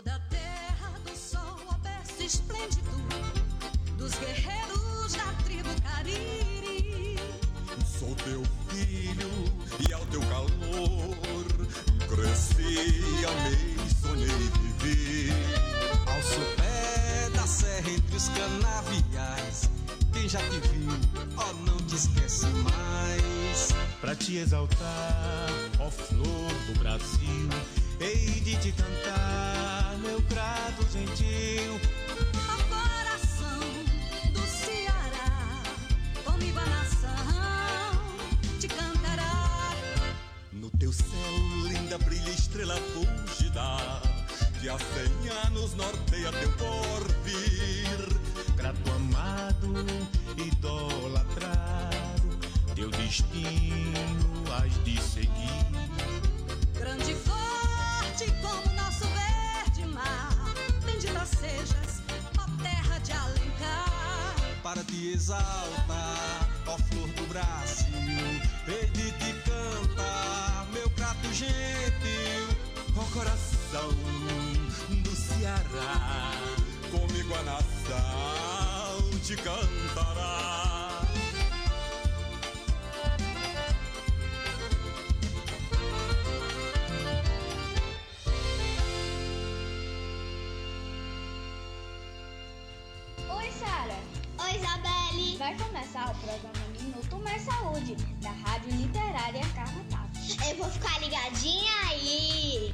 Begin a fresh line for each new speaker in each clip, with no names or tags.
Sou da terra do sol, a berço esplêndido dos guerreiros da tribo Cariri.
Sou teu filho e ao teu calor cresci, amei, sonhei e vivi.
Ao sopé da serra entre os canaviais, quem já te viu, ó, não te esquece mais.
Pra te exaltar, ó flor do Brasil, hei de te cantar, meu grato gentil.
Ao coração do Ceará, comigo a nação te cantará.
No teu céu, linda brilha estrela fúlgida, que há cem anos norteia teu porvir.
Grato amado, idolatrado, teu destino has de seguir.
Grande e forte como nosso verde mar, bendita sejas, ó terra de Alencar.
Para te exaltar, ó flor do Brasil, hei de te cantar, meu prato gentil.
Ó coração do Ceará, comigo a nação te cantará.
Vai começar o programa Minuto Mais Saúde, da Rádio Literária Carrapato.
Eu vou ficar ligadinha aí.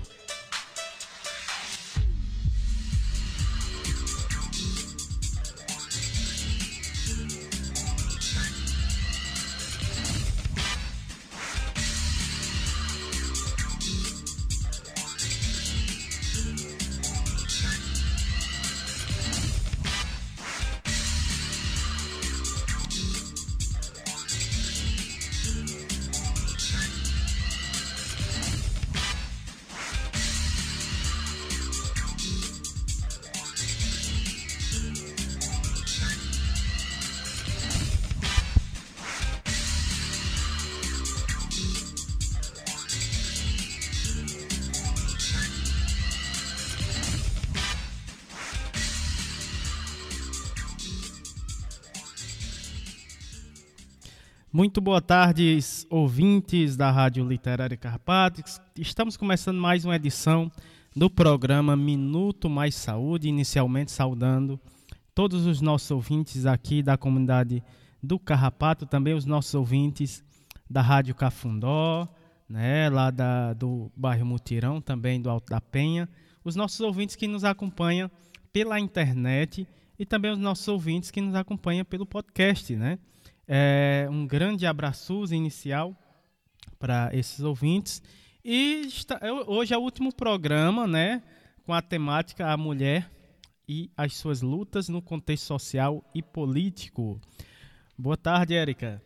Muito boa tarde, ouvintes da Rádio Literária Carpatos. Estamos começando mais uma edição do programa Minuto Mais Saúde, inicialmente saudando todos os nossos ouvintes aqui da comunidade do Carrapato, também os nossos ouvintes da Rádio Cafundó, né, lá da, do bairro Mutirão, também do Alto da Penha, os nossos ouvintes que nos acompanham pela internet e também os nossos ouvintes que nos acompanham pelo podcast, né? É, um grande abraço inicial para esses ouvintes. E está, hoje é o último programa, né? Com a temática A Mulher e as suas lutas no contexto social e político. Boa tarde, Érica.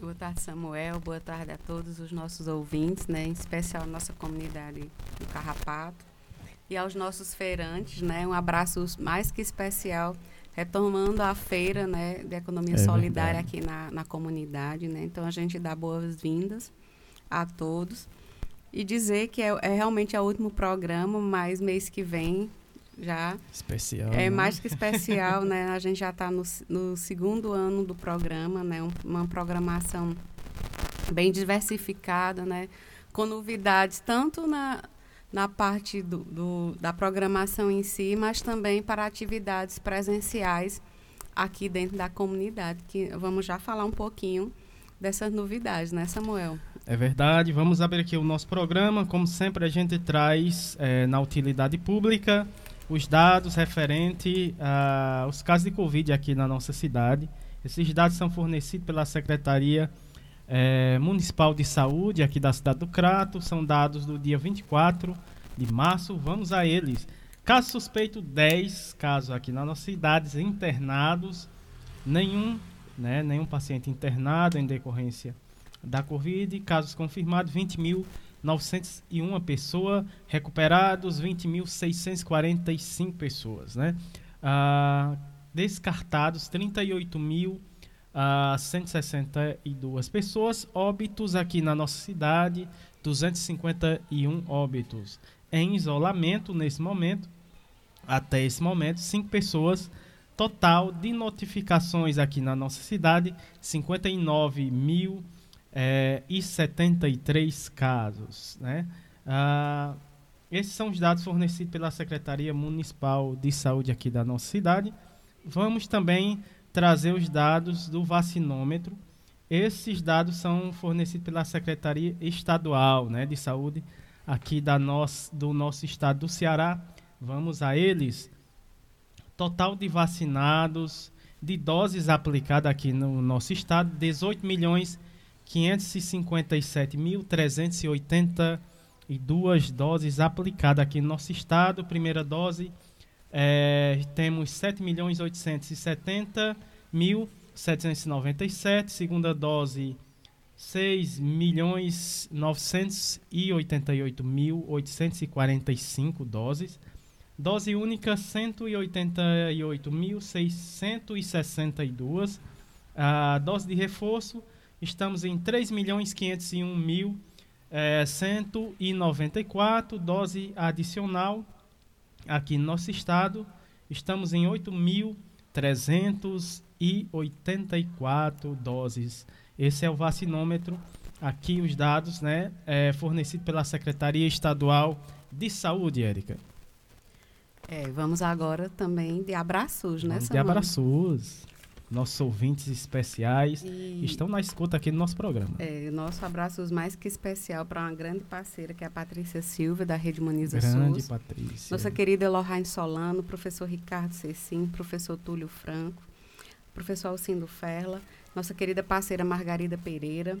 Boa tarde, Samuel. Boa tarde a todos os nossos ouvintes, né? em especial a nossa comunidade do Carrapato. E aos nossos feirantes, né? um abraço mais que especial retomando a feira né, de economia
É
solidária
verdade.
aqui na, na comunidade. Né? Então, a gente dá boas-vindas a todos. E dizer que é, é realmente é o último programa, mas mês que vem já
Especial.
é
né?
mais que especial, né? A gente já está no, no segundo ano do programa, né? Um- uma programação bem diversificada, né? Com novidades tanto na, na parte do, do- da programação em si, mas também para atividades presenciais aqui dentro da comunidade, que vamos já falar um pouquinho dessas novidades, né, Samuel?
É verdade. Vamos abrir aqui o nosso programa. Como sempre, a gente traz eh, na utilidade pública os dados referentes aos casos de Covid aqui na nossa cidade. Esses dados são fornecidos pela Secretaria eh, Municipal de Saúde aqui da cidade do Crato. São dados do dia 24 de março. Vamos a eles. Caso suspeito, 10 casos aqui na nossa cidade, internados. Nenhum, né, nenhum paciente internado em decorrência da Covid, casos confirmados 20.901 pessoas, recuperados 20.645 pessoas, né? Ah, descartados 38.162 pessoas, óbitos aqui na nossa cidade 251 óbitos. Em isolamento nesse momento até esse momento, cinco pessoas. Total de notificações aqui na nossa cidade, 59.073 é, e 73 casos. Né? Ah, esses são os dados fornecidos pela Secretaria Municipal de Saúde aqui da nossa cidade. Vamos também trazer os dados do vacinômetro. Esses dados são fornecidos pela Secretaria Estadual né, de Saúde aqui da nosso, do nosso estado do Ceará. Vamos a eles. Total de vacinados, de doses aplicadas aqui no nosso estado, 18 milhões 557.382 doses aplicadas aqui no nosso estado. Primeira dose, é, temos 7 milhões 870.797. Segunda dose, 6 milhões 988.845 doses. Dose única 188.662. A dose de reforço estamos em 3 milhões 501 mil é, 194. Dose adicional aqui no nosso estado estamos em 8.384 doses esse é o vacinômetro. Aqui os dados, né, é, fornecido pela Secretaria Estadual de Saúde, Érica.
É, vamos agora também de abraços, né,
De abraços. Nossos ouvintes especiais e... estão na escuta aqui do nosso programa.
É, nosso abraços mais que especial para uma grande parceira, que é a Patrícia Silva, da Rede Maniza
grande SUS. Patrícia.
Nossa querida Elohane Solano, professor Ricardo Cecim, professor Túlio Franco, professor Alcindo Ferla, nossa querida parceira Margarida Pereira,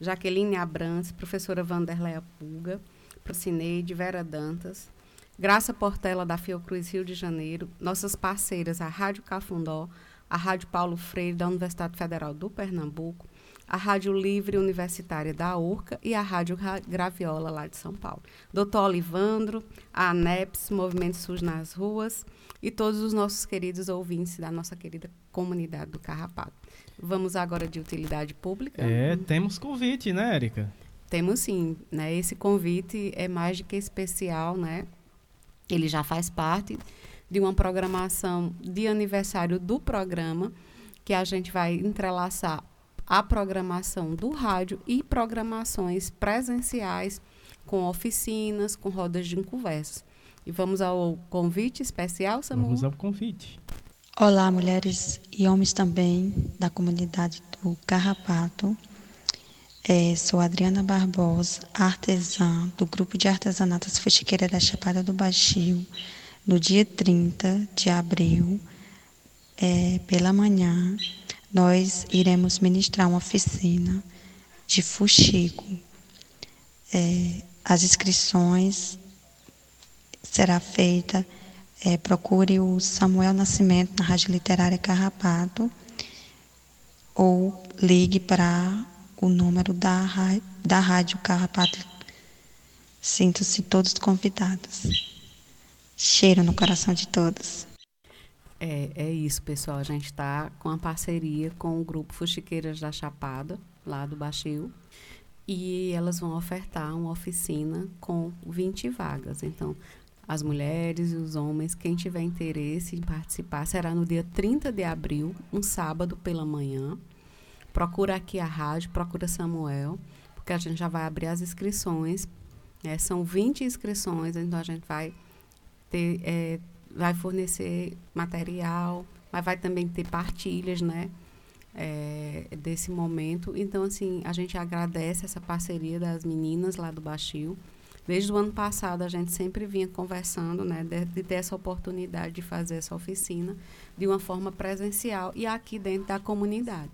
Jaqueline Abrantes, professora Vanderleia Pulga, Procineide, Vera Dantas, Graça Portela da Fiocruz Rio de Janeiro, nossas parceiras a Rádio Cafundó, a Rádio Paulo Freire da Universidade Federal do Pernambuco, a Rádio Livre Universitária da URCA e a Rádio Graviola lá de São Paulo. Doutor Olivandro, a ANEPS, Movimento SUS nas Ruas e todos os nossos queridos ouvintes da nossa querida comunidade do Carrapato. Vamos agora de utilidade pública.
É, temos convite, né, Érica?
Temos sim, né? Esse convite é mais do que especial, né? Ele já faz parte de uma programação de aniversário do programa, que a gente vai entrelaçar a programação do rádio e programações presenciais com oficinas, com rodas de conversas. E vamos ao convite especial, Samuel?
Vamos ao convite.
Olá, mulheres e homens também da comunidade do Carrapato. É, sou Adriana Barbosa, artesã do grupo de artesanatas Fuxiqueira da Chapada do Baixio. No dia 30 de abril, é, pela manhã, nós iremos ministrar uma oficina de fuxico. É, as inscrições será feita é, procure o Samuel Nascimento na Rádio Literária Carrapato ou ligue para o número da, da Rádio Carrapato. Sinto-se todos convidados. Cheiro no coração de todos.
É, é isso, pessoal. A gente está com a parceria com o grupo Fuxiqueiras da Chapada, lá do Baixio. E elas vão ofertar uma oficina com 20 vagas. Então, as mulheres e os homens, quem tiver interesse em participar, será no dia 30 de abril, um sábado pela manhã. Procura aqui a rádio, procura Samuel, porque a gente já vai abrir as inscrições. É, são 20 inscrições, então a gente vai ter, é, vai fornecer material, mas vai também ter partilhas, né? É, desse momento. Então, assim, a gente agradece essa parceria das meninas lá do Baixio. Desde o ano passado, a gente sempre vinha conversando né, de, de, ter essa oportunidade de fazer essa oficina de uma forma presencial e aqui dentro da comunidade.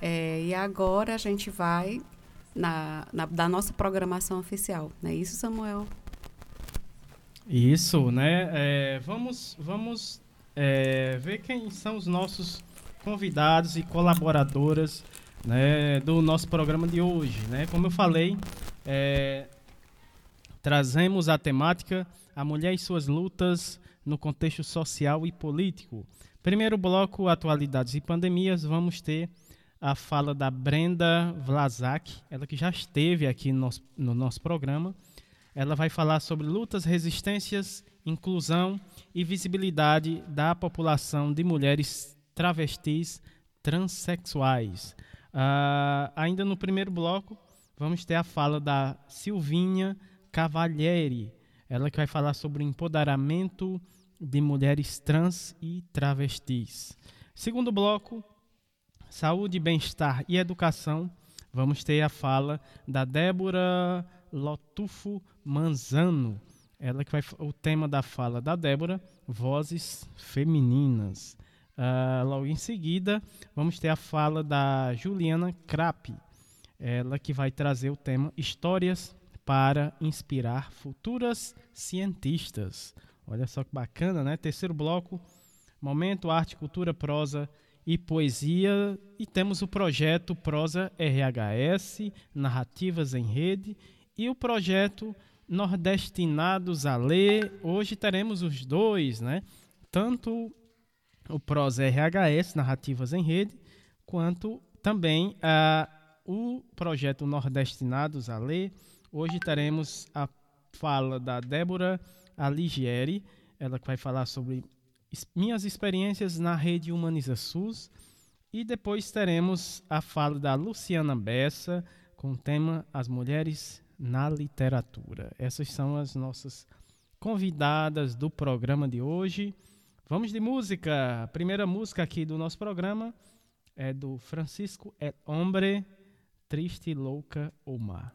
É, e agora a gente vai na, na, da nossa programação oficial. Não é isso, Samuel?
Isso, né? É, vamos vamos é, ver quem são os nossos convidados e colaboradoras né, do nosso programa de hoje. Né? Como eu falei, é, Trazemos a temática A Mulher e Suas Lutas no Contexto Social e Político. Primeiro bloco, Atualidades e Pandemias, vamos ter a fala da Brenda Vlasak, ela que já esteve aqui no nosso, no nosso programa. Ela vai falar sobre lutas, resistências, inclusão e visibilidade da população de mulheres travestis transexuais. Uh, ainda no primeiro bloco, vamos ter a fala da Silvinha Cavalieri, ela que vai falar sobre empoderamento de mulheres trans e travestis. Segundo bloco, saúde, bem-estar e educação, vamos ter a fala da Débora Lotufo Manzano. Ela que vai o tema da fala da Débora, vozes femininas. Uh, logo em seguida, vamos ter a fala da Juliana Krapp, ela que vai trazer o tema Histórias para inspirar futuras cientistas. Olha só que bacana, né? Terceiro bloco, momento arte, cultura, prosa e poesia. E temos o projeto Prosa RHS, Narrativas em Rede, e o projeto Nordestinados a Ler. Hoje teremos os dois, né? Tanto o Prosa RHS, Narrativas em Rede, quanto também o projeto Nordestinados a Ler. Hoje teremos a fala da Débora Aligieri, ela vai falar sobre minhas experiências na rede Humaniza SUS. E depois teremos a fala da Luciana Bessa com o tema As Mulheres na Literatura. Essas são as nossas convidadas do programa de hoje. Vamos de música. A primeira música aqui do nosso programa é do Francisco El Hombre, Triste, Louca ou Mar.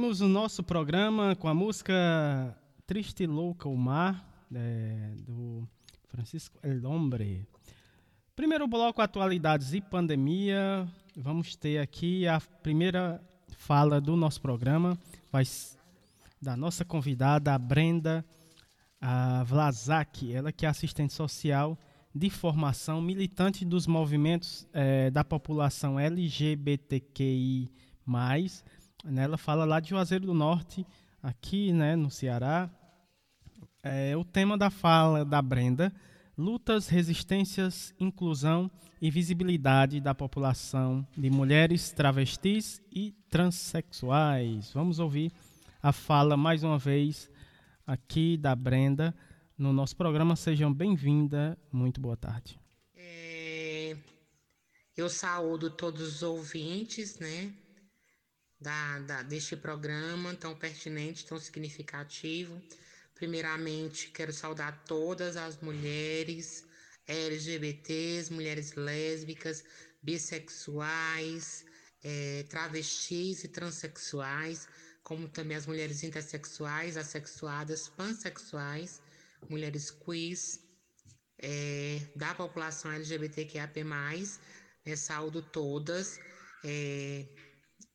Abrimos o nosso programa com a música Triste Louca o Mar, é, do Francisco El Hombre. Primeiro bloco, atualidades e pandemia. Vamos ter aqui a primeira fala do nosso programa, vai, da nossa convidada, a Brenda a Vlasak, ela que é assistente social de formação, militante dos movimentos é, da população LGBTQI+. Né, ela fala lá de Juazeiro do Norte, aqui né, no Ceará. É, o tema da fala da Brenda, lutas, resistências, inclusão e visibilidade da população de mulheres, travestis e transexuais. Vamos ouvir a fala mais uma vez aqui da Brenda no nosso programa. Sejam bem-vindas. Muito boa tarde.
É, eu saúdo todos os ouvintes, né? Da, da, deste programa tão pertinente, tão significativo. Primeiramente, quero saudar todas as mulheres LGBTs, mulheres lésbicas, bissexuais, é, travestis e transexuais, como também as mulheres intersexuais, assexuadas, pansexuais, mulheres queers, é, da população LGBTQIAP+, né, saúdo todas, é,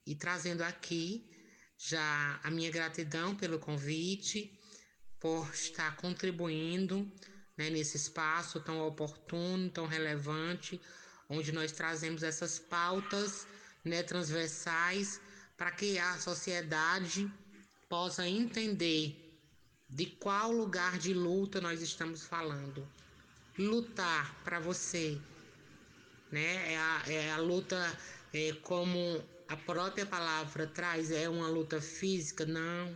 e trazendo aqui já a minha gratidão pelo convite, por estar contribuindo né, nesse espaço tão oportuno, tão relevante, onde nós trazemos essas pautas né, transversais para que a sociedade possa entender de qual lugar de luta nós estamos falando. Lutar para você, né? É a, é a luta, é, como a própria palavra traz, é uma luta física? Não.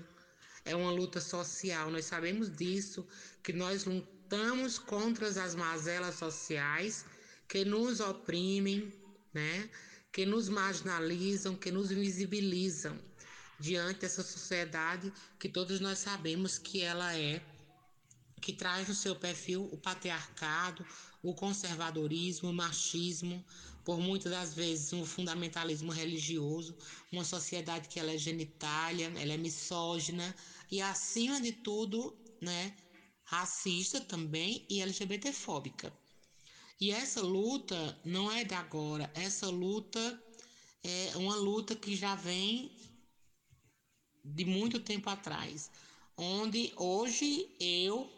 É uma luta social. Nós sabemos disso, que nós lutamos contra as mazelas sociais que nos oprimem, né? que nos marginalizam, que nos invisibilizam diante dessa sociedade que todos nós sabemos que ela é, que traz no seu perfil o patriarcado, o conservadorismo, o machismo, por muitas das vezes um fundamentalismo religioso, uma sociedade que ela é genitália, ela é misógina e acima de tudo, né, racista também e LGBTfóbica. E essa luta não é de agora, essa luta é uma luta que já vem de muito tempo atrás, onde hoje eu,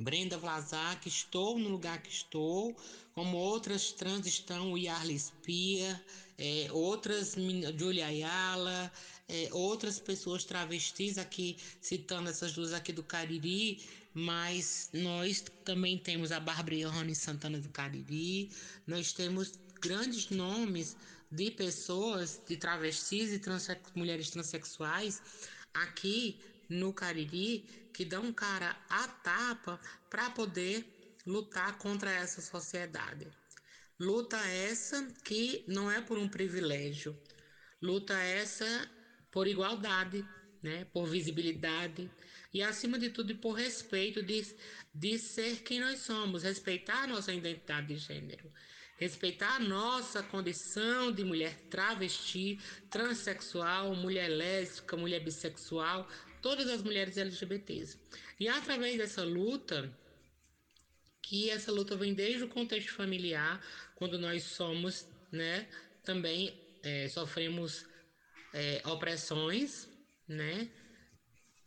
Brenda Vlasak, estou no lugar que estou, como outras trans estão, o Yarli Spia, é, outras, Julia Ayala, é, outras pessoas travestis aqui, citando essas duas aqui do Cariri, mas nós também temos a Bárbara Rony Santana do Cariri, nós temos grandes nomes de pessoas, de travestis e mulheres transexuais aqui no Cariri que dão cara a tapa para poder lutar contra essa sociedade. Luta essa que não é por um privilégio, luta essa por igualdade, né, por visibilidade e, acima de tudo, por respeito de, de ser quem nós somos, respeitar a nossa identidade de gênero, respeitar a nossa condição de mulher travesti, transexual, mulher lésbica, mulher bissexual, todas as mulheres LGBTs. E através dessa luta, que essa luta vem desde o contexto familiar, quando nós somos, né, também é, sofremos é, opressões, né?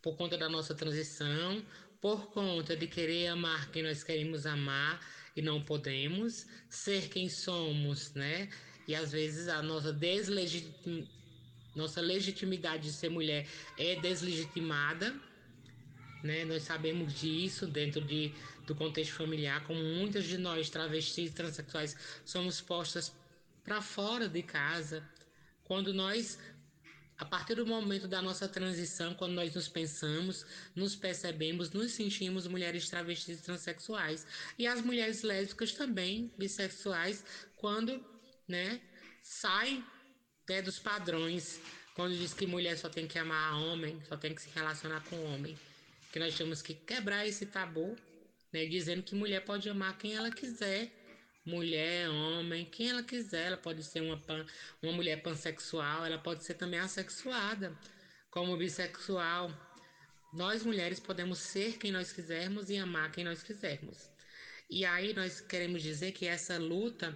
Por conta da nossa transição, por conta de querer amar quem nós queremos amar e não podemos, ser quem somos, né? E às vezes a nossa deslegitim... nossa legitimidade de ser mulher é deslegitimada, né? Nós sabemos disso dentro de, do contexto familiar, como muitas de nós travestis e transexuais somos postas para fora de casa, quando nós a partir do momento da nossa transição, quando nós nos pensamos, nos percebemos, nos sentimos mulheres travestis e transexuais. E as mulheres lésbicas também, bissexuais, quando né, saem né, dos padrões, quando diz que mulher só tem que amar homem, só tem que se relacionar com homem. Que nós temos que quebrar esse tabu, né, dizendo que mulher pode amar quem ela quiser mulher, homem, quem ela quiser. Ela pode ser uma, pan, uma mulher pansexual, ela pode ser também assexuada. como bissexual, nós mulheres podemos ser quem nós quisermos e amar quem nós quisermos. E aí nós queremos dizer que essa luta,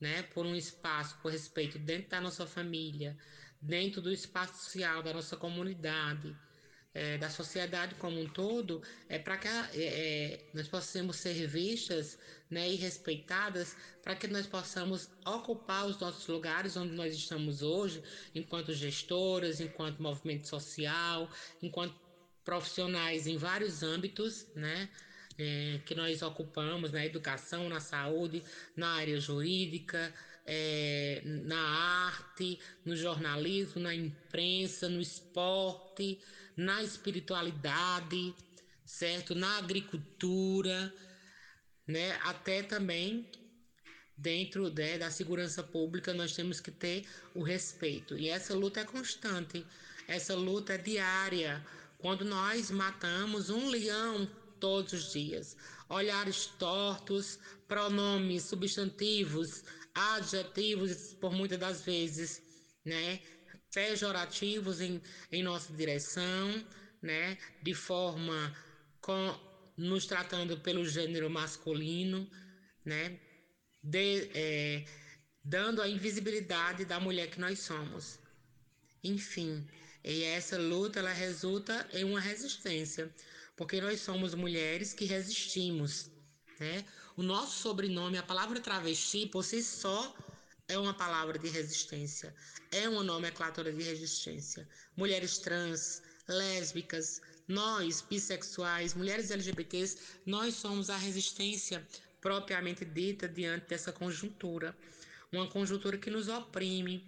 né, por um espaço, por respeito dentro da nossa família, dentro do espaço social da nossa comunidade, é, da sociedade como um todo, é para que é, é, nós possamos ser vistas né, e respeitadas, para que nós possamos ocupar os nossos lugares onde nós estamos hoje, enquanto gestoras, enquanto movimento social, enquanto profissionais em vários âmbitos, né? É, que nós ocupamos na educação, na saúde, na área jurídica, é, na arte, no jornalismo, na imprensa, no esporte, na espiritualidade, certo? Na agricultura, né? Até também dentro né, da segurança pública nós temos que ter o respeito. E essa luta é constante, essa luta é diária. Quando nós matamos um leão todos os dias, olhares tortos, pronomes substantivos, adjetivos, por muitas das vezes, né, pejorativos em, em nossa direção, né, de forma com, nos tratando pelo gênero masculino, né, de, é, dando a invisibilidade da mulher que nós somos. Enfim, e essa luta ela resulta em uma resistência, porque nós somos mulheres que resistimos, né? O nosso sobrenome, a palavra travesti, por si só, é uma palavra de resistência, é uma nomenclatura de resistência. Mulheres trans, lésbicas, nós, bissexuais, mulheres LGBTs, nós somos a resistência propriamente dita diante dessa conjuntura. Uma conjuntura que nos oprime,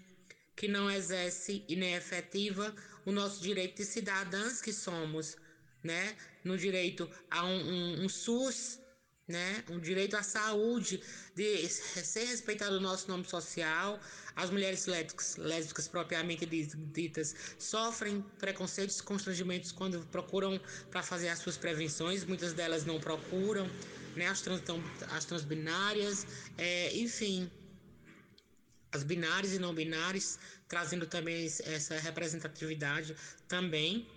que não exerce e nem efetiva o nosso direito de cidadãs que somos, né? No direito a um, um, um SUS né? Um direito à saúde, de ser respeitado o nosso nome social. As mulheres lésbicas, lésbicas propriamente ditas sofrem preconceitos, constrangimentos quando procuram para fazer as suas prevenções. Muitas delas não procuram, né? As, trans, as transbinárias, é, enfim, as binárias e não binárias, trazendo também essa representatividade também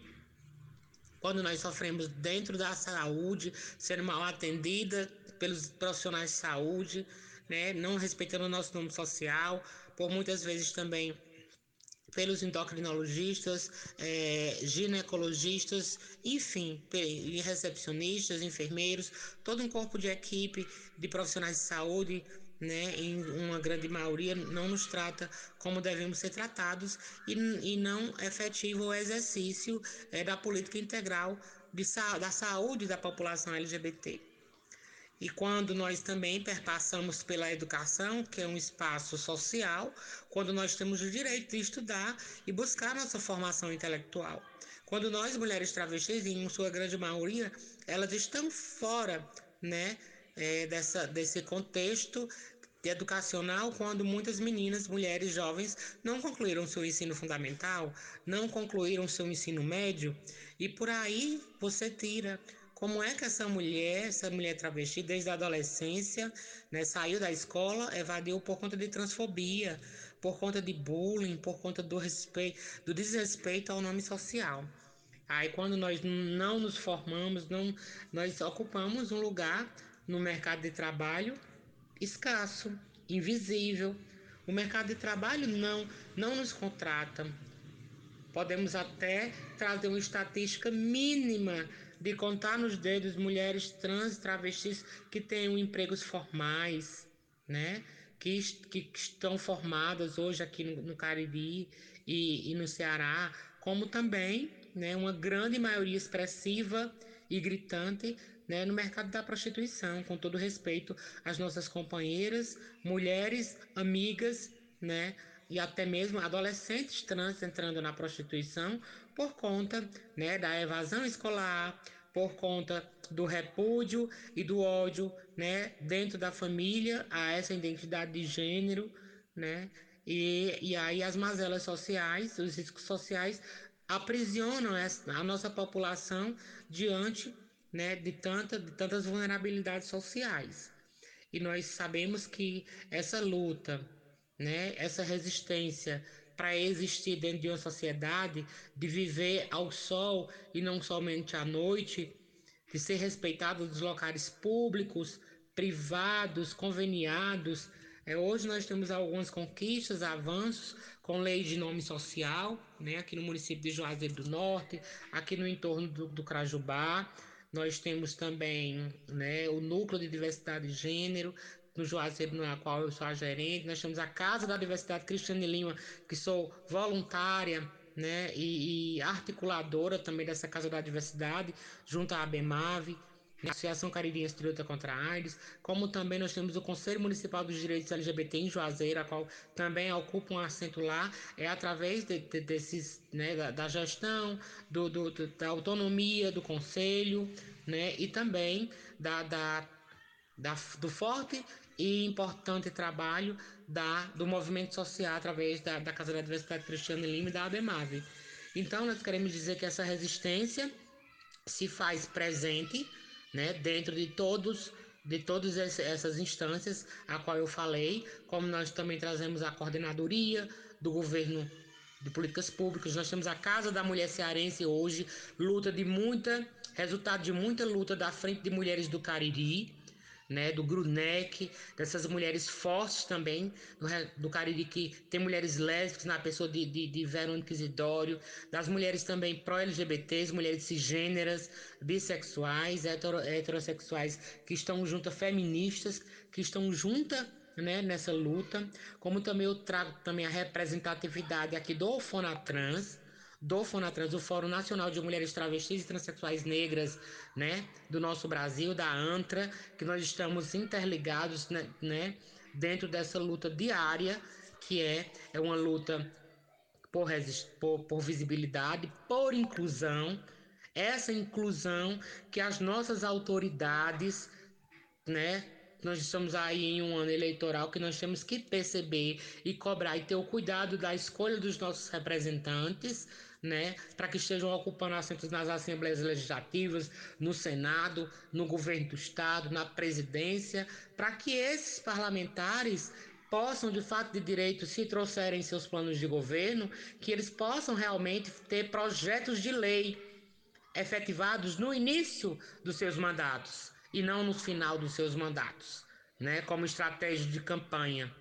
quando nós sofremos dentro da saúde, sendo mal atendida pelos profissionais de saúde, né, não respeitando o nosso nome social, por muitas vezes também pelos endocrinologistas, é, ginecologistas, enfim, recepcionistas, enfermeiros, todo um corpo de equipe de profissionais de saúde né, em uma grande maioria, não nos trata como devemos ser tratados e, e não efetiva o exercício é, da política integral de, da saúde da população LGBT. E quando nós também perpassamos pela educação, que é um espaço social, quando nós temos o direito de estudar e buscar nossa formação intelectual. Quando nós, mulheres travestis, em sua grande maioria, elas estão fora né, é, dessa, desse contexto educacional quando muitas meninas, mulheres jovens não concluíram seu ensino fundamental, não concluíram seu ensino médio e por aí você tira como é que essa mulher, essa mulher travesti desde a adolescência, né, saiu da escola, evadiu por conta de transfobia, por conta de bullying, por conta do respeito, do desrespeito ao nome social. Aí quando nós não nos formamos, não, nós ocupamos um lugar no mercado de trabalho escasso, invisível. O mercado de trabalho não, não nos contrata. Podemos até trazer uma estatística mínima de contar nos dedos mulheres trans e travestis que têm empregos formais, né? Que, que, estão formadas hoje aqui no, no Cariri e, e no Ceará, como também né, uma grande maioria expressiva e gritante né, no mercado da prostituição, com todo respeito às nossas companheiras, mulheres, amigas, né, e até mesmo adolescentes trans entrando na prostituição por conta né, da evasão escolar, por conta do repúdio e do ódio né, dentro da família a essa identidade de gênero, né? E, e aí as mazelas sociais, os riscos sociais aprisionam a nossa população diante né, de, tanta, de tantas vulnerabilidades sociais. E nós sabemos que essa luta, né, essa resistência para existir dentro de uma sociedade, de viver ao sol e não somente à noite, de ser respeitado nos locais públicos, privados, conveniados. É, hoje nós temos algumas conquistas, avanços com lei de nome social, né, aqui no município de Juazeiro do Norte, aqui no entorno do, do Crajubá. Nós temos também né, o núcleo de diversidade de gênero, no Juazeiro, na qual eu sou a gerente. Nós temos a Casa da Diversidade Cristiane Lima, que sou voluntária né, e, e articuladora também dessa Casa da Diversidade, junto à ABEMAVE. Associação Caribenha de Luta contra a AIDS, como também nós temos o Conselho Municipal dos Direitos LGBT em Juazeiro, a qual também ocupa um assento lá, é através de, de, desses, né, da, da gestão, do, do, da autonomia do Conselho, né, e também da, da, da, do forte e importante trabalho da, do movimento social através da, da Casa da Diversidade Cristiana Lima e da ABEMAVE. Então, nós queremos dizer que essa resistência se faz presente né, dentro de todos de todas essas instâncias a qual eu falei, como nós também trazemos a coordenadoria do governo de políticas públicas, nós temos a Casa da Mulher Cearense hoje, luta de muita, resultado de muita luta da Frente de Mulheres do Cariri, né, do Grunec, dessas mulheres fortes também, do, do Cariri, que tem mulheres lésbicas na pessoa de, de, de Verônica Isidório, das mulheres também pró-LGBTs, mulheres cisgêneras, bissexuais, hetero, heterossexuais, que estão juntas, feministas, que estão juntas né, nessa luta, como também eu trago também a representatividade aqui do Fonatrans, do Fonatrans, o Fórum Nacional de Mulheres Travestis e Transsexuais Negras, né, do nosso Brasil, da ANTRA, que nós estamos interligados, né, né dentro dessa luta diária, que é, é uma luta por, por, por visibilidade, por inclusão, essa inclusão que as nossas autoridades, né, nós estamos aí em um ano eleitoral que nós temos que perceber e cobrar e ter o cuidado da escolha dos nossos representantes, né, para que estejam ocupando assentos nas assembleias legislativas, no Senado, no governo do estado, na presidência, para que esses parlamentares possam de fato de direito se trouxerem seus planos de governo, que eles possam realmente ter projetos de lei efetivados no início dos seus mandatos e não no final dos seus mandatos, né, como estratégia de campanha.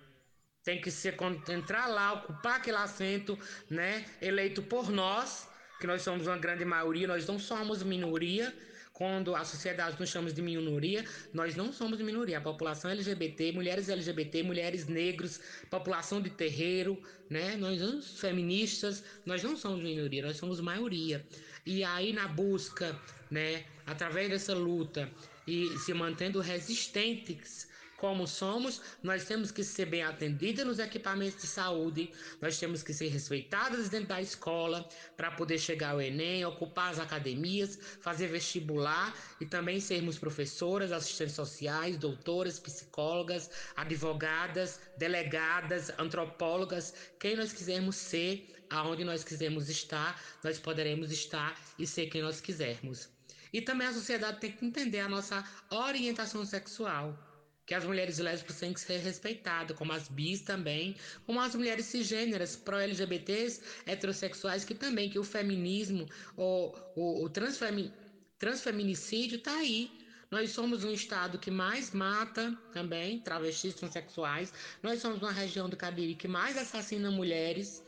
Tem que ser entrar lá, ocupar aquele assento, né? Eleito por nós, que nós somos uma grande maioria, nós não somos minoria. Quando a sociedade nos chama de minoria, nós não somos minoria. A população LGBT, mulheres LGBT, mulheres negros, população de terreiro, né? Nós somos feministas, nós não somos minoria, nós somos maioria. E aí na busca, né, através dessa luta e se mantendo resistentes como somos, nós temos que ser bem atendidas nos equipamentos de saúde, nós temos que ser respeitadas dentro da escola para poder chegar ao Enem, ocupar as academias, fazer vestibular e também sermos professoras, assistentes sociais, doutoras, psicólogas, advogadas, delegadas, antropólogas, quem nós quisermos ser, aonde nós quisermos estar, nós poderemos estar e ser quem nós quisermos. E também a sociedade tem que entender a nossa orientação sexual que as mulheres lésbicas têm que ser respeitadas, como as bis também, como as mulheres cisgêneras, pró-LGBTs, heterossexuais, que também, que o feminismo, o, o, o transfemi, transfeminicídio está aí. Nós somos um estado que mais mata também travestis transexuais. Nós somos uma região do Cariri que mais assassina mulheres,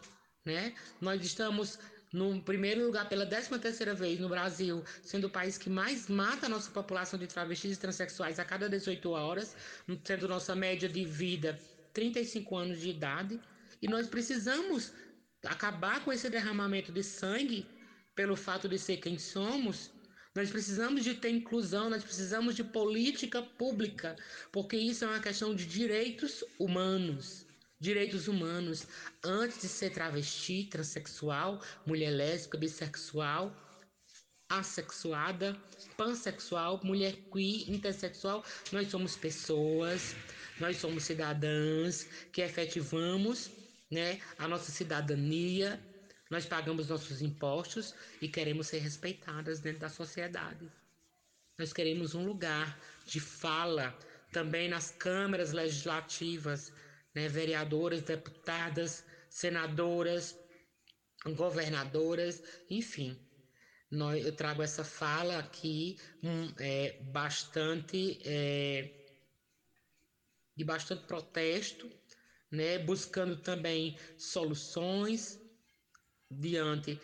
né? Nós estamos no primeiro lugar pela 13 terceira vez no Brasil, sendo o país que mais mata a nossa população de travestis e transexuais a cada 18 horas, sendo nossa média de vida 35 anos de idade. E nós precisamos acabar com esse derramamento de sangue pelo fato de ser quem somos. Nós precisamos de ter inclusão, nós precisamos de política pública, porque isso é uma questão de direitos humanos direitos humanos antes de ser travesti, transexual, mulher lésbica, bissexual, assexuada, pansexual, mulher queer, intersexual. Nós somos pessoas, nós somos cidadãs que efetivamos né, a nossa cidadania, nós pagamos nossos impostos e queremos ser respeitadas dentro da sociedade. Nós queremos um lugar de fala também nas câmaras legislativas, né, vereadoras, deputadas, senadoras, governadoras, enfim. Nós, eu trago essa fala aqui um, é, bastante é, de bastante protesto, né, buscando também soluções diante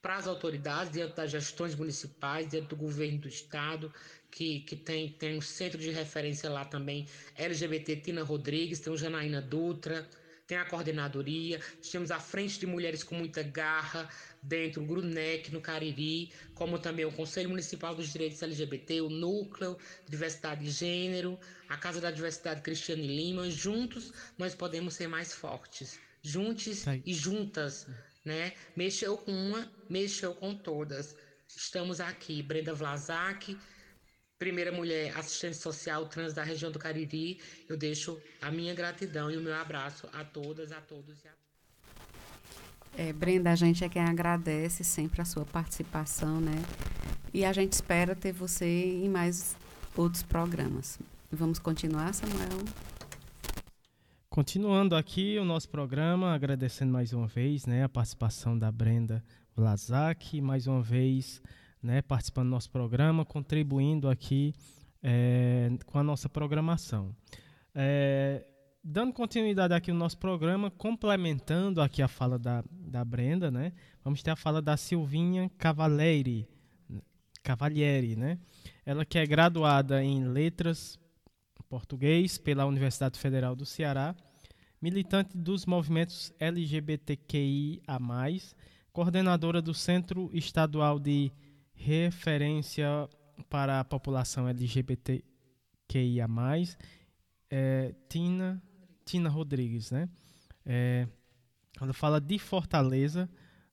para as autoridades, diante das gestões municipais, diante do governo do estado, que, que tem, tem um centro de referência lá também, LGBT Tina Rodrigues, tem o Janaína Dutra, tem a coordenadoria, temos a frente de mulheres com muita garra dentro do GRUNEC, no Cariri, como também o Conselho Municipal dos Direitos LGBT, o Núcleo de Diversidade de Gênero, a Casa da Diversidade Cristiane Lima. Juntos nós podemos ser mais fortes. Juntos e juntas né? Mexeu com uma, mexeu com todas. Estamos aqui, Brenda Vlasak, primeira mulher assistente social trans da região do Cariri. Eu deixo a minha gratidão e o meu abraço a todas, a todos e a
é, Brenda, a gente é quem agradece sempre a sua participação, né? E a gente espera ter você em mais outros programas. Vamos continuar, Samuel?
Continuando aqui o nosso programa, agradecendo mais uma vez né, a participação da Brenda Vlasak, mais uma vez né, participando do nosso programa, contribuindo aqui é, com a nossa programação. É, dando continuidade aqui no nosso programa, complementando aqui a fala da, da Brenda, né, vamos ter a fala da Silvinha Cavalieri, Cavalieri, né? Ela que é graduada em Letras português pela Universidade Federal do Ceará, militante dos movimentos LGBTQIA+, coordenadora do Centro Estadual de Referência para a População LGBTQIA+, é, Tina, Tina Rodrigues, né? É, quando fala de Fortaleza,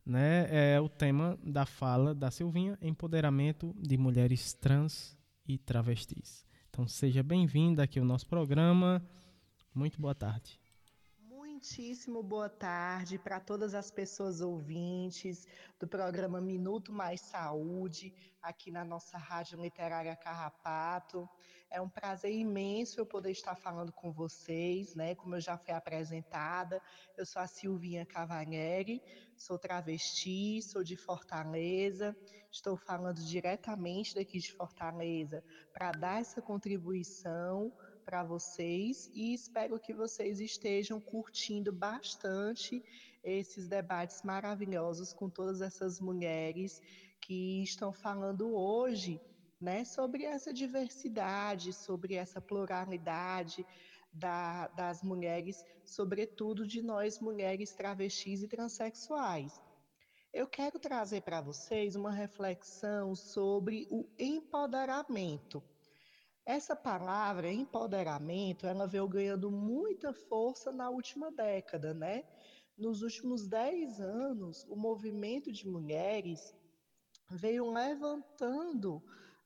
né, é o tema da fala da Silvinha, empoderamento de mulheres trans e travestis. Então seja bem-vinda aqui ao nosso programa. Muito boa tarde.
Muitíssimo boa tarde para todas as pessoas ouvintes do programa Minuto Mais Saúde, aqui na nossa Rádio Literária Carrapato. É um prazer imenso eu poder estar falando com vocês, né? Como eu já fui apresentada, eu sou a Silvinha Cavanieri, sou travesti, sou de Fortaleza, estou falando diretamente daqui de Fortaleza para dar essa contribuição para vocês e espero que vocês estejam curtindo bastante esses debates maravilhosos com todas essas mulheres que estão falando hoje, né, sobre essa diversidade, sobre essa pluralidade da, das mulheres, sobretudo de nós mulheres travestis e transexuais. Eu quero trazer para vocês uma reflexão sobre o empoderamento. Essa palavra, empoderamento, ela veio ganhando muita força na última década, né? Nos últimos dez anos, o movimento de mulheres veio levantando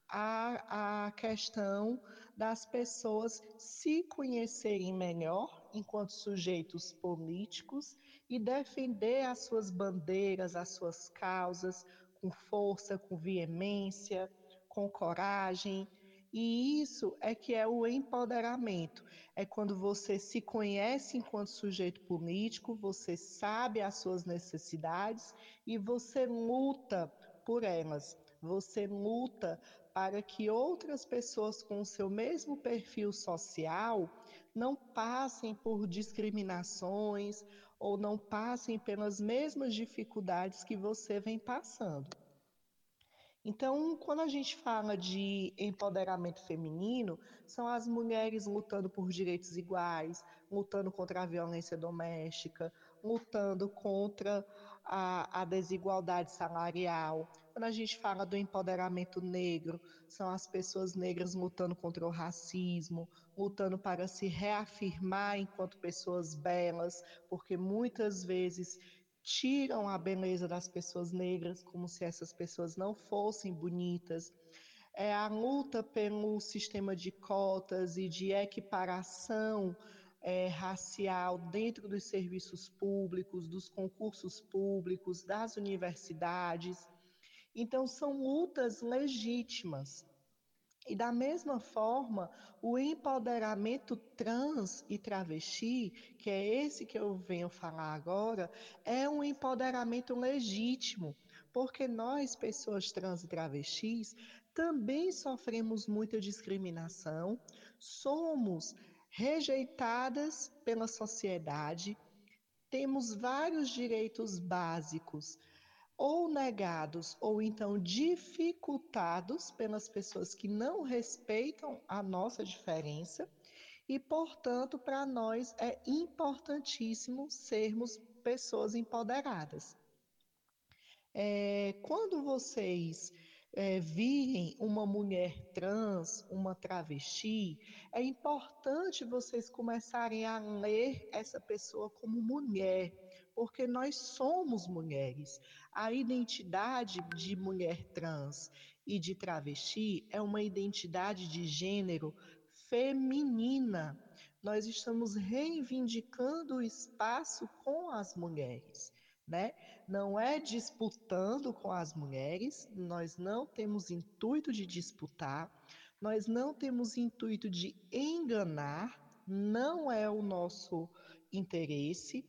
a, a questão das pessoas se conhecerem melhor enquanto sujeitos políticos e defender as suas bandeiras, as suas causas com força, com veemência, com coragem, e isso é que é o empoderamento. É quando você se conhece enquanto sujeito político, você sabe as suas necessidades e você luta por elas. Você luta para que outras pessoas com o seu mesmo perfil social não passem por discriminações ou não passem pelas mesmas dificuldades que você vem passando. Então, quando a gente fala de empoderamento feminino, são as mulheres lutando por direitos iguais, lutando contra a violência doméstica, lutando contra a, a desigualdade salarial. Quando a gente fala do empoderamento negro, são as pessoas negras lutando contra o racismo, lutando para se reafirmar enquanto pessoas belas, porque muitas vezes tiram a beleza das pessoas negras, como se essas pessoas não fossem bonitas. É a luta pelo sistema de cotas e de equiparação é, racial dentro dos serviços públicos, dos concursos públicos, das universidades. Então, são lutas legítimas. E da mesma forma, o empoderamento trans e travesti, que é esse que eu venho falar agora, é um empoderamento legítimo, porque nós, pessoas trans e travestis, também sofremos muita discriminação, somos rejeitadas pela sociedade, temos vários direitos básicos ou negados ou então dificultados pelas pessoas que não respeitam a nossa diferença e, portanto, para nós é importantíssimo sermos pessoas empoderadas. É, quando vocês é, virem uma mulher trans, uma travesti, é importante vocês começarem a ler essa pessoa como mulher, porque nós somos mulheres. A identidade de mulher trans e de travesti é uma identidade de gênero feminina. Nós estamos reivindicando o espaço com as mulheres né? Não é disputando com as mulheres, nós não temos intuito de disputar, nós não temos intuito de enganar, não é o nosso interesse,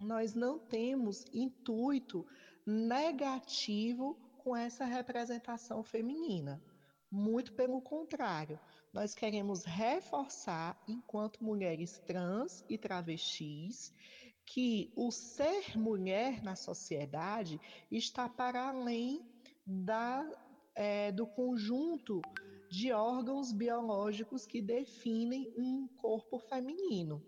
nós não temos intuito negativo com essa representação feminina. Muito pelo contrário, nós queremos reforçar, enquanto mulheres trans e travestis, que o ser mulher na sociedade está para além da, é, do conjunto de órgãos biológicos que definem um corpo feminino.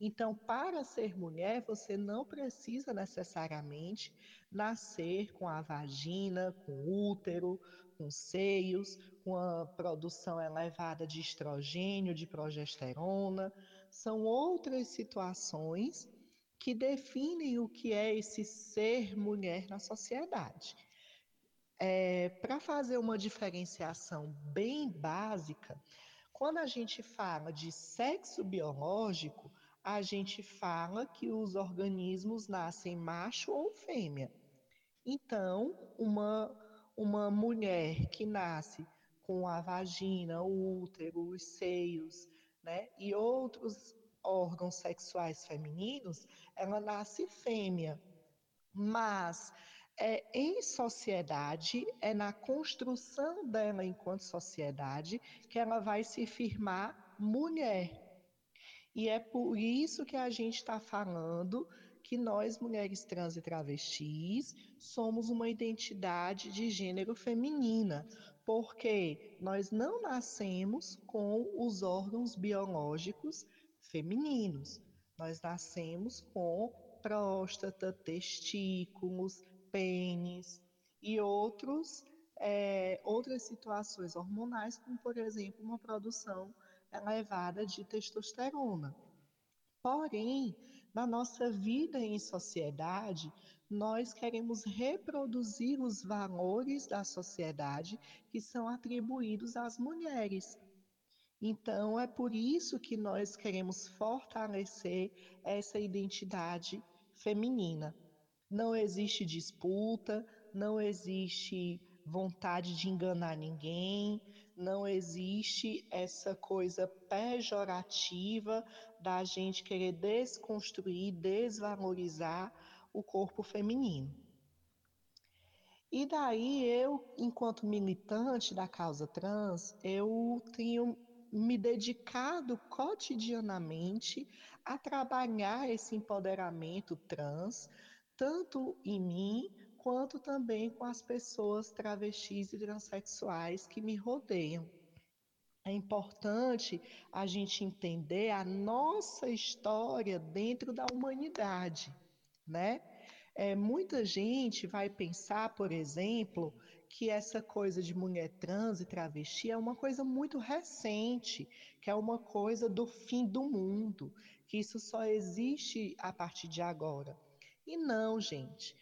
Então, para ser mulher, você não precisa necessariamente nascer com a vagina, com útero, com seios, com a produção elevada de estrogênio, de progesterona. São outras situações que definem o que é esse ser mulher na sociedade. É, Para fazer uma diferenciação bem básica, quando a gente fala de sexo biológico, a gente fala que os organismos nascem macho ou fêmea. Então, uma, uma mulher que nasce com a vagina, o útero, os seios, né, e outros órgãos sexuais femininos, ela nasce fêmea. Mas é, em sociedade, é na construção dela enquanto sociedade que ela vai se firmar mulher. E é por isso que a gente está falando que nós, mulheres trans e travestis, somos uma identidade de gênero feminina, porque nós não nascemos com os órgãos biológicos femininos. Nós nascemos com próstata, testículos, pênis e outros, é, outras situações hormonais, como por exemplo uma produção elevada de testosterona. Porém, na nossa vida em sociedade, nós queremos reproduzir os valores da sociedade que são atribuídos às mulheres. Então, é por isso que nós queremos fortalecer essa identidade feminina. Não existe disputa, não existe vontade de enganar ninguém, não existe essa coisa pejorativa da gente querer desconstruir, desvalorizar o corpo feminino. E daí eu, enquanto militante da causa trans, eu tenho me dedicado cotidianamente a trabalhar esse empoderamento trans, tanto em mim quanto também com as pessoas travestis e transexuais que me rodeiam. É importante a gente entender a nossa história dentro da humanidade, né? É, muita gente vai pensar, por exemplo, que essa coisa de mulher trans e travesti é uma coisa muito recente, que é uma coisa do fim do mundo, que isso só existe a partir de agora. E não, gente.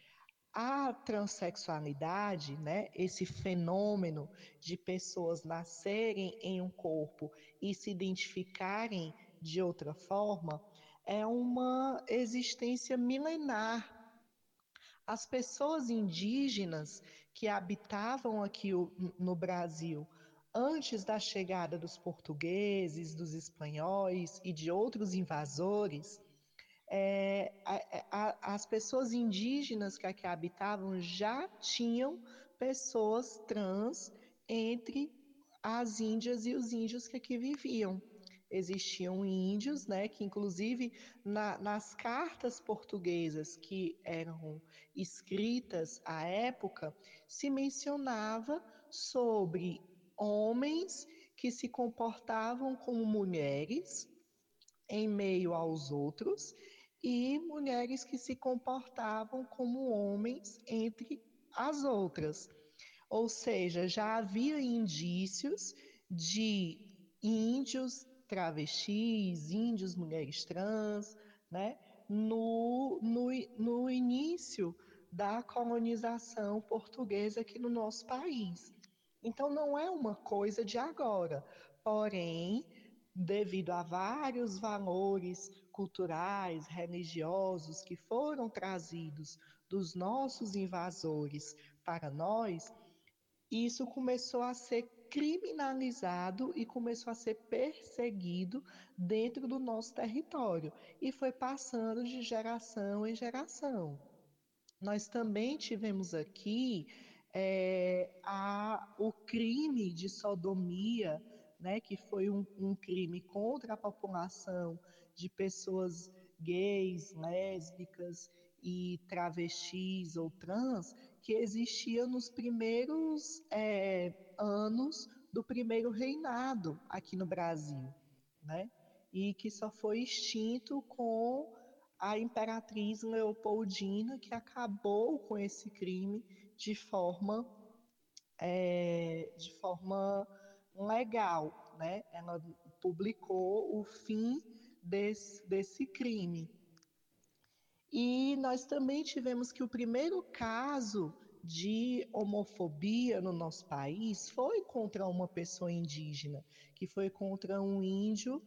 A transexualidade, né, esse fenômeno de pessoas nascerem em um corpo e se identificarem de outra forma, é uma existência milenar. As pessoas indígenas que habitavam aqui no Brasil Antes da chegada dos portugueses, dos espanhóis e de outros invasores, é, a, a, as pessoas indígenas que aqui habitavam já tinham pessoas trans entre as índias e os índios que aqui viviam. Existiam índios, né, que inclusive na, nas cartas portuguesas que eram escritas à época, se mencionava sobre homens que se comportavam como mulheres em meio aos outros e mulheres que se comportavam como homens entre as outras. Ou seja, já havia indícios de índios travestis, índios mulheres trans, né? no, no, no início da colonização portuguesa aqui no nosso país. Então, não é uma coisa de agora, porém, devido a vários valores culturais, religiosos que foram trazidos dos nossos invasores para nós, isso começou a ser criminalizado e começou a ser perseguido dentro do nosso território e foi passando de geração em geração. Nós também tivemos aqui é, a, o crime de sodomia, né, que foi um, um crime contra a população de pessoas gays, lésbicas e travestis ou trans que existia nos primeiros é, anos do primeiro reinado aqui no Brasil, né? E que só foi extinto com a imperatriz Leopoldina, que acabou com esse crime de forma, é, de forma legal, né? Ela publicou o fim desse, desse crime. E nós também tivemos que o primeiro caso de homofobia no nosso país foi contra uma pessoa indígena, que foi contra um índio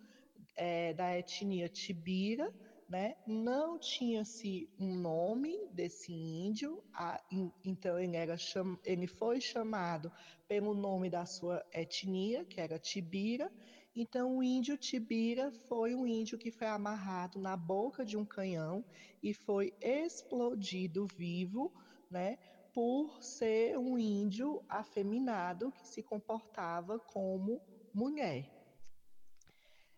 é, da etnia Tibira, né? Não tinha-se um nome desse índio, a, in, então ele, era cham, ele foi chamado pelo nome da sua etnia, que era Tibira, então, o índio Tibira foi um índio que foi amarrado na boca de um canhão e foi explodido vivo, né, por ser um índio afeminado que se comportava como mulher.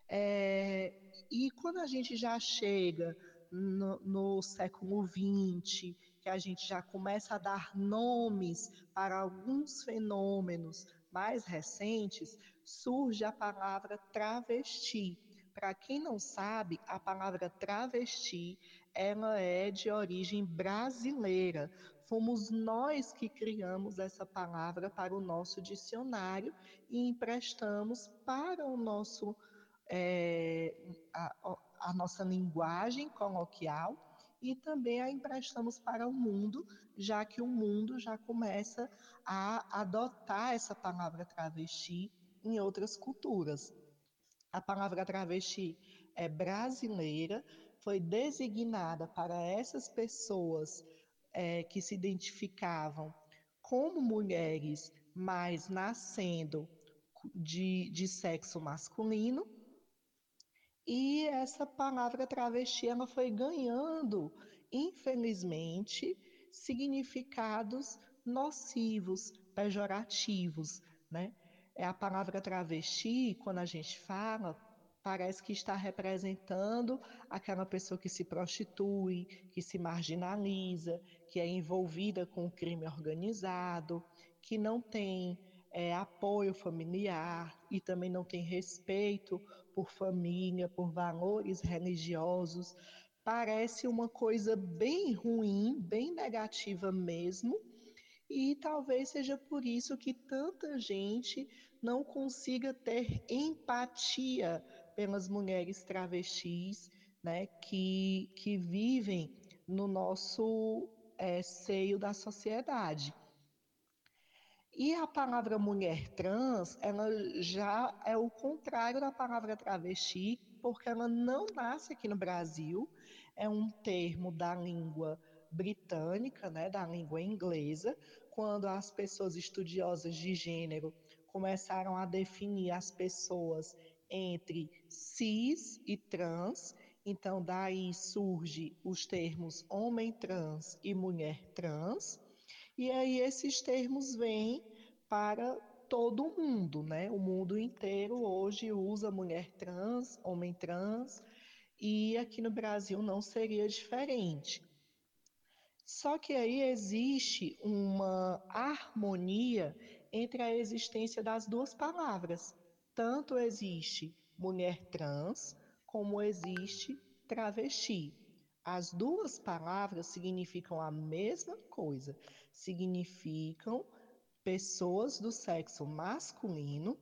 É, e quando a gente já chega no, no século XX, que a gente já começa a dar nomes para alguns fenômenos mais recentes, surge a palavra travesti. Para quem não sabe, a palavra travesti ela é de origem brasileira. Fomos nós que criamos essa palavra para o nosso dicionário e emprestamos para o nosso é, a, a nossa linguagem coloquial e também a emprestamos para o mundo, já que o mundo já começa a adotar essa palavra travesti em outras culturas. A palavra travesti é brasileira, foi designada para essas pessoas é, que se identificavam como mulheres, mas nascendo de, de sexo masculino. E essa palavra travesti ela foi ganhando, infelizmente, significados nocivos, pejorativos, né? É a palavra travesti, quando a gente fala, parece que está representando aquela pessoa que se prostitui, que se marginaliza, que é envolvida com o crime organizado, que não tem é, apoio familiar e também não tem respeito por família, por valores religiosos. Parece uma coisa bem ruim, bem negativa mesmo e talvez seja por isso que tanta gente não consiga ter empatia pelas mulheres travestis, né, que, que vivem no nosso é, seio da sociedade. E a palavra mulher trans, ela já é o contrário da palavra travesti, porque ela não nasce aqui no Brasil, é um termo da língua britânica, né, da língua inglesa, quando as pessoas estudiosas de gênero começaram a definir as pessoas entre cis e trans. Então, daí surge os termos homem trans e mulher trans. E aí esses termos vêm para todo mundo, né? O mundo inteiro hoje usa mulher trans, homem trans, e aqui no Brasil não seria diferente. Só que aí existe uma harmonia entre a existência das duas palavras. Tanto existe mulher trans, como existe travesti. As duas palavras significam a mesma coisa, significam pessoas do sexo masculino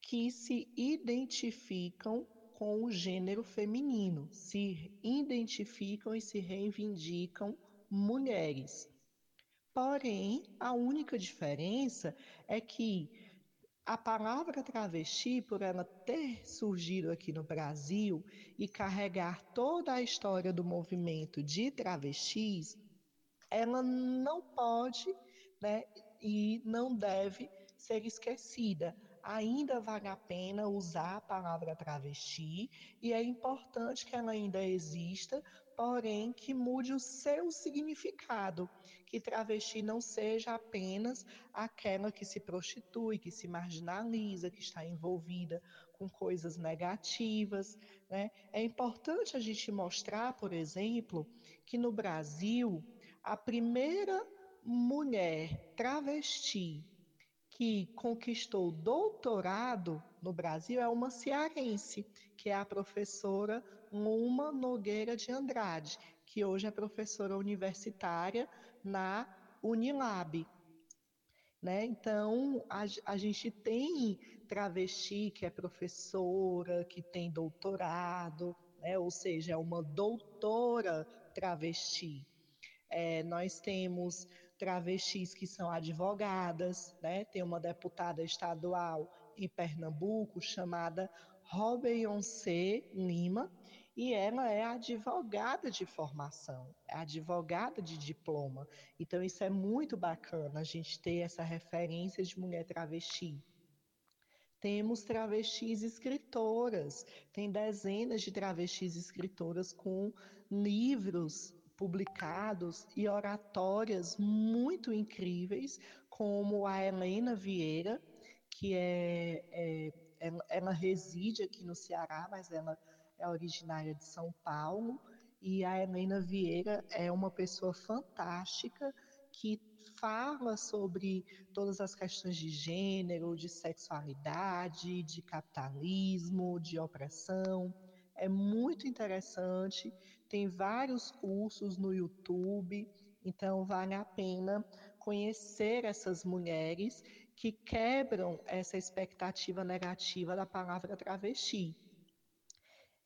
que se identificam com o gênero feminino, se identificam e se reivindicam mulheres. Porém, a única diferença é que a palavra travesti, por ela ter surgido aqui no Brasil e carregar toda a história do movimento de travestis, ela não pode né, e não deve ser esquecida ainda vale a pena usar a palavra travesti e é importante que ela ainda exista, porém que mude o seu significado, que travesti não seja apenas aquela que se prostitui, que se marginaliza, que está envolvida com coisas negativas. Né? É importante a gente mostrar, por exemplo, que no Brasil a primeira mulher travesti que conquistou doutorado no Brasil é uma cearense, que é a professora Luma Nogueira de Andrade, que hoje é professora universitária na Unilab. Né? Então, a, a gente tem travesti que é professora, que tem doutorado, né? ou seja, é uma doutora travesti. É, nós temos travestis que são advogadas, né? Tem uma deputada estadual em Pernambuco chamada Robeyonce Lima, e ela é advogada de formação, é advogada de diploma. Então isso é muito bacana a gente ter essa referência de mulher travesti. Temos travestis escritoras, tem dezenas de travestis escritoras com livros publicados e oratórias muito incríveis, como a Helena Vieira, que é, é ela, ela, reside aqui no Ceará, mas ela é originária de São Paulo, e a Helena Vieira é uma pessoa fantástica que fala sobre todas as questões de gênero, de sexualidade, de capitalismo, de opressão. É muito interessante tem vários cursos no YouTube, então vale a pena conhecer essas mulheres que quebram essa expectativa negativa da palavra travesti.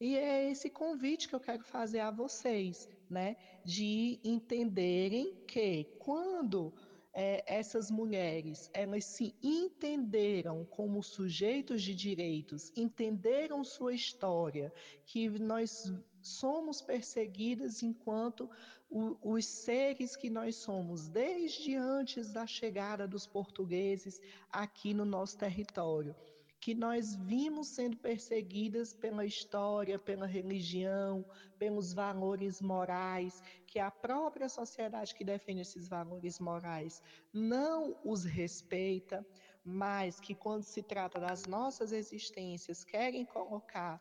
E é esse convite que eu quero fazer a vocês, né, de entenderem que quando é, essas mulheres elas se entenderam como sujeitos de direitos, entenderam sua história, que nós somos perseguidas enquanto o, os seres que nós somos, desde antes da chegada dos portugueses aqui no nosso território. Que nós vimos sendo perseguidas pela história, pela religião, pelos valores morais, que a própria sociedade que defende esses valores morais não os respeita, mas que quando se trata das nossas existências querem colocar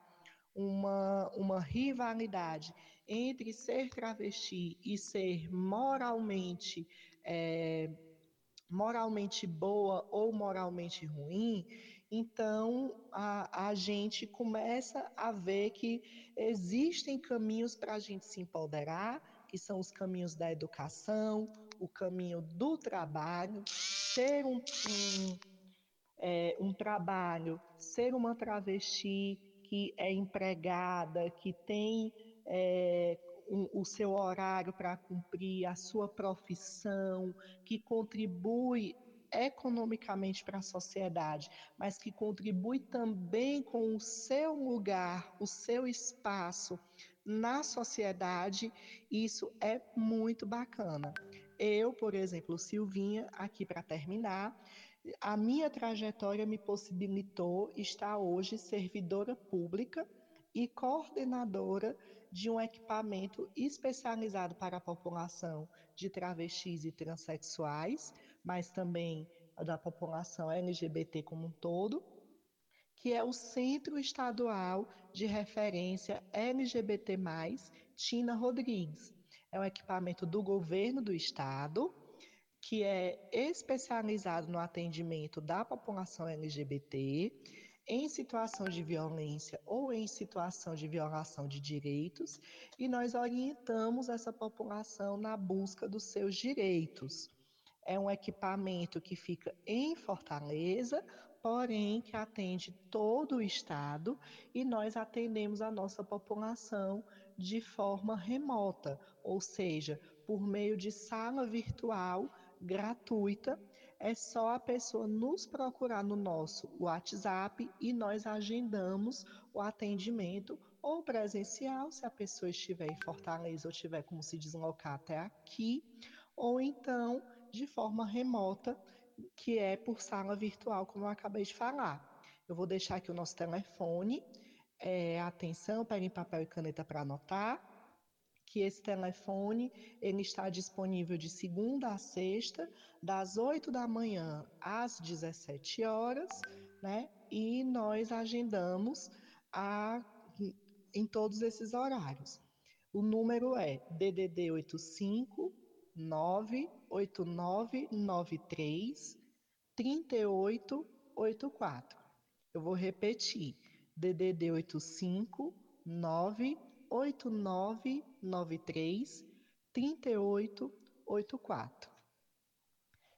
uma, uma rivalidade entre ser travesti e ser moralmente é, moralmente boa ou moralmente ruim, então a, a gente começa a ver que existem caminhos para a gente se empoderar, que são os caminhos da educação, o caminho do trabalho, ser um, um, é, um trabalho, ser uma travesti, que é empregada, que tem é, o seu horário para cumprir, a sua profissão, que contribui economicamente para a sociedade, mas que contribui também com o seu lugar, o seu espaço na sociedade, isso é muito bacana. eu, por exemplo, Silvinha, aqui para terminar, a minha trajetória me possibilitou estar hoje servidora pública e coordenadora de um equipamento especializado para a população de travestis e transexuais, mas também da população LGBT como um todo, que é o Centro Estadual de Referência LGBT+, Tina Rodrigues. É um equipamento do governo do estado, que é especializado no atendimento da população LGBT em situação de violência ou em situação de violação de direitos, e nós orientamos essa população na busca dos seus direitos. É um equipamento que fica em Fortaleza, porém que atende todo o estado e nós atendemos a nossa população de forma remota, ou seja, por meio de sala virtual gratuita. É só a pessoa nos procurar no nosso WhatsApp e nós agendamos o atendimento ou presencial, se a pessoa estiver em Fortaleza ou tiver como se deslocar até aqui, ou então de forma remota, que é por sala virtual, como eu acabei de falar. Eu vou deixar aqui o nosso telefone. É, atenção, peguem papel e caneta para anotar que esse telefone ele está disponível de segunda a sexta, das 8 da manhã às 17 horas, né? E nós agendamos a, em todos esses horários. O número é DDD 85 98993 3884. Eu vou repetir. DDD 85 98993 8993 3884.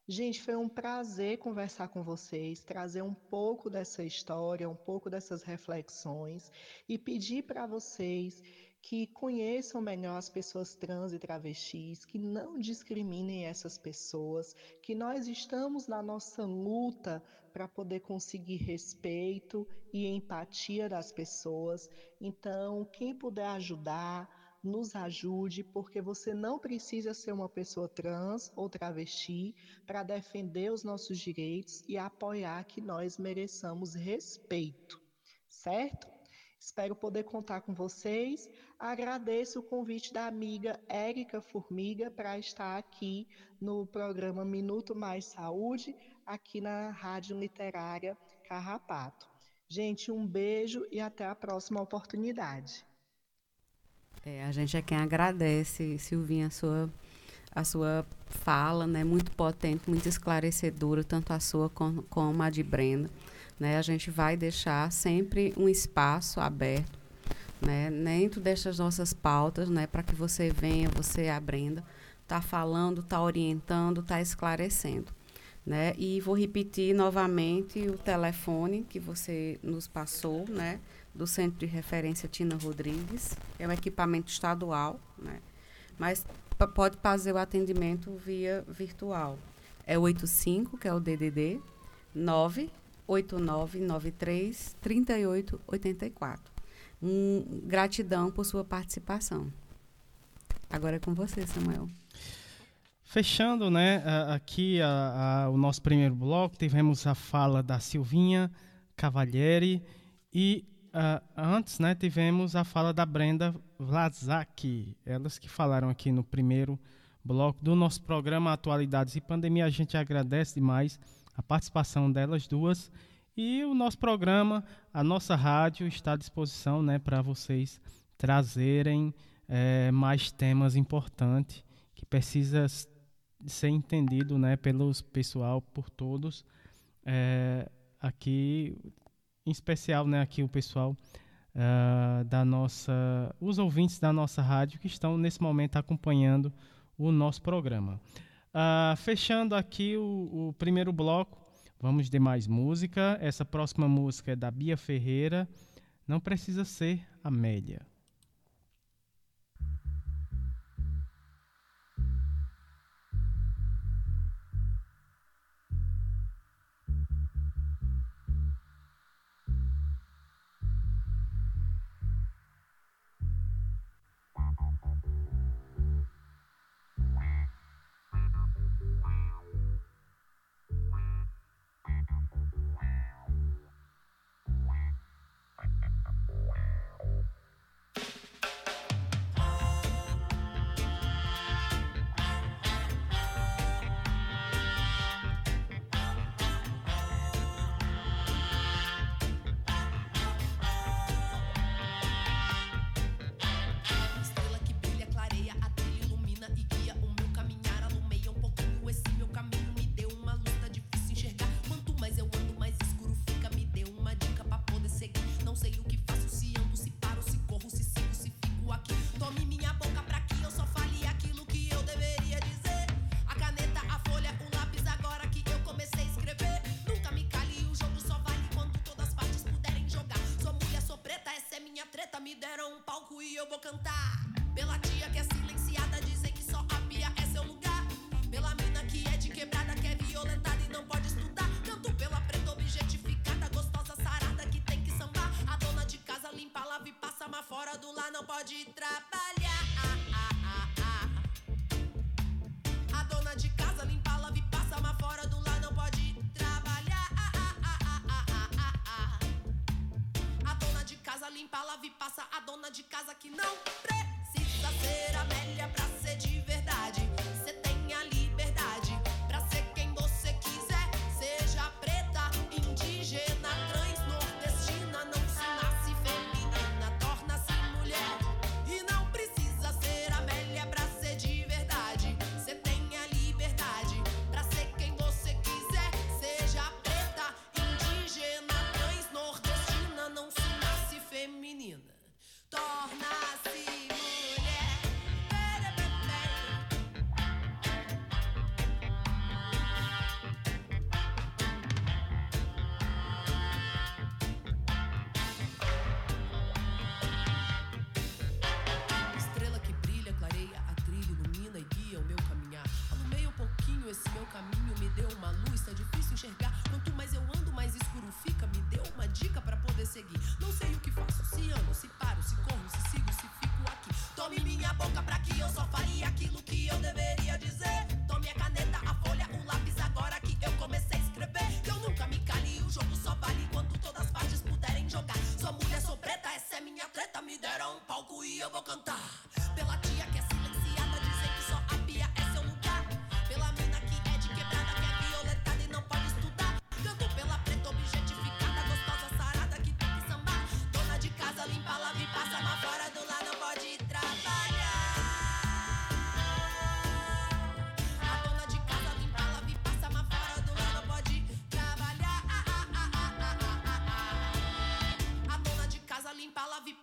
Gente, foi um prazer conversar com vocês, trazer um pouco dessa história, um pouco dessas reflexões e pedir para vocês que conheçam melhor as pessoas trans e travestis, que não discriminem essas pessoas, que nós estamos na nossa luta para poder conseguir respeito e empatia das pessoas. Então, quem puder ajudar, nos ajude, porque você não precisa ser uma pessoa trans ou travesti para defender os nossos direitos e apoiar que nós mereçamos respeito, certo? Espero poder contar com vocês. Agradeço o convite da amiga Érica Formiga para estar aqui no programa Minuto Mais Saúde, aqui na Rádio Literária Carrapato. Gente, um beijo e até a próxima oportunidade.
É, a gente é quem agradece, Silvinha, a sua, a sua fala, né? Muito potente, muito esclarecedora, tanto a sua como, como a de Brenda. Né? A gente vai deixar sempre um espaço aberto, né? dentro dessas nossas pautas, né? para que você venha, você aprenda, tá falando, tá orientando, tá esclarecendo. Né? E vou repetir novamente o telefone que você nos passou, né? do Centro de Referência Tina Rodrigues, é um equipamento estadual, né? mas pode fazer o atendimento via virtual. É o 85, que é o DDD, 9 8993 3884. Um, gratidão por sua participação. Agora é com você, Samuel.
Fechando né, aqui a, a, o nosso primeiro bloco, tivemos a fala da Silvinha Cavalieri e antes né, tivemos a fala da Brenda Vlazak, elas que falaram aqui no primeiro bloco do nosso programa Atualidades e Pandemia. A gente agradece demais a participação delas duas. E o nosso programa, a nossa rádio está à disposição né, para vocês trazerem é, mais temas importantes que precisa ser entendido né, pelos pessoal, por todos. É, aqui, em especial, né, aqui o pessoal uh, da nossa, os ouvintes da nossa rádio que estão nesse momento acompanhando o nosso programa. Uh, fechando aqui o, o, primeiro bloco, vamos de mais música. Essa próxima música é da Bia Ferreira. Não precisa ser a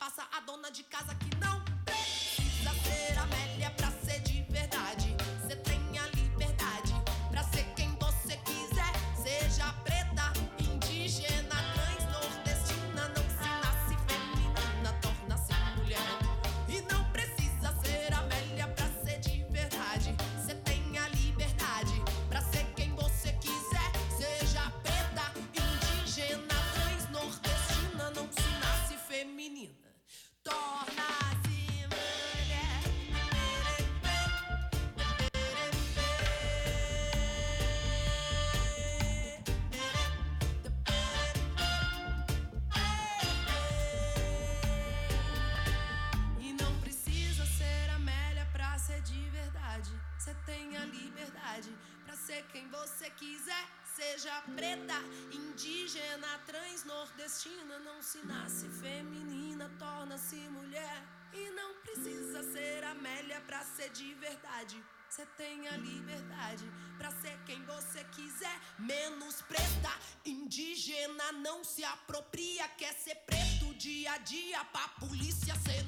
pastor at liberdade para ser quem você quiser. Seja preta, indígena, trans, nordestina, não se nasce feminina, torna-se mulher. E não precisa ser Amélia pra ser de verdade. Você tem a liberdade pra ser quem você quiser, menos preta, indígena, não se apropria, quer ser preto dia a dia pra polícia ser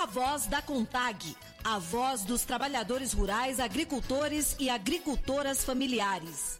A voz da CONTAG, a voz dos trabalhadores rurais, agricultores e agricultoras familiares.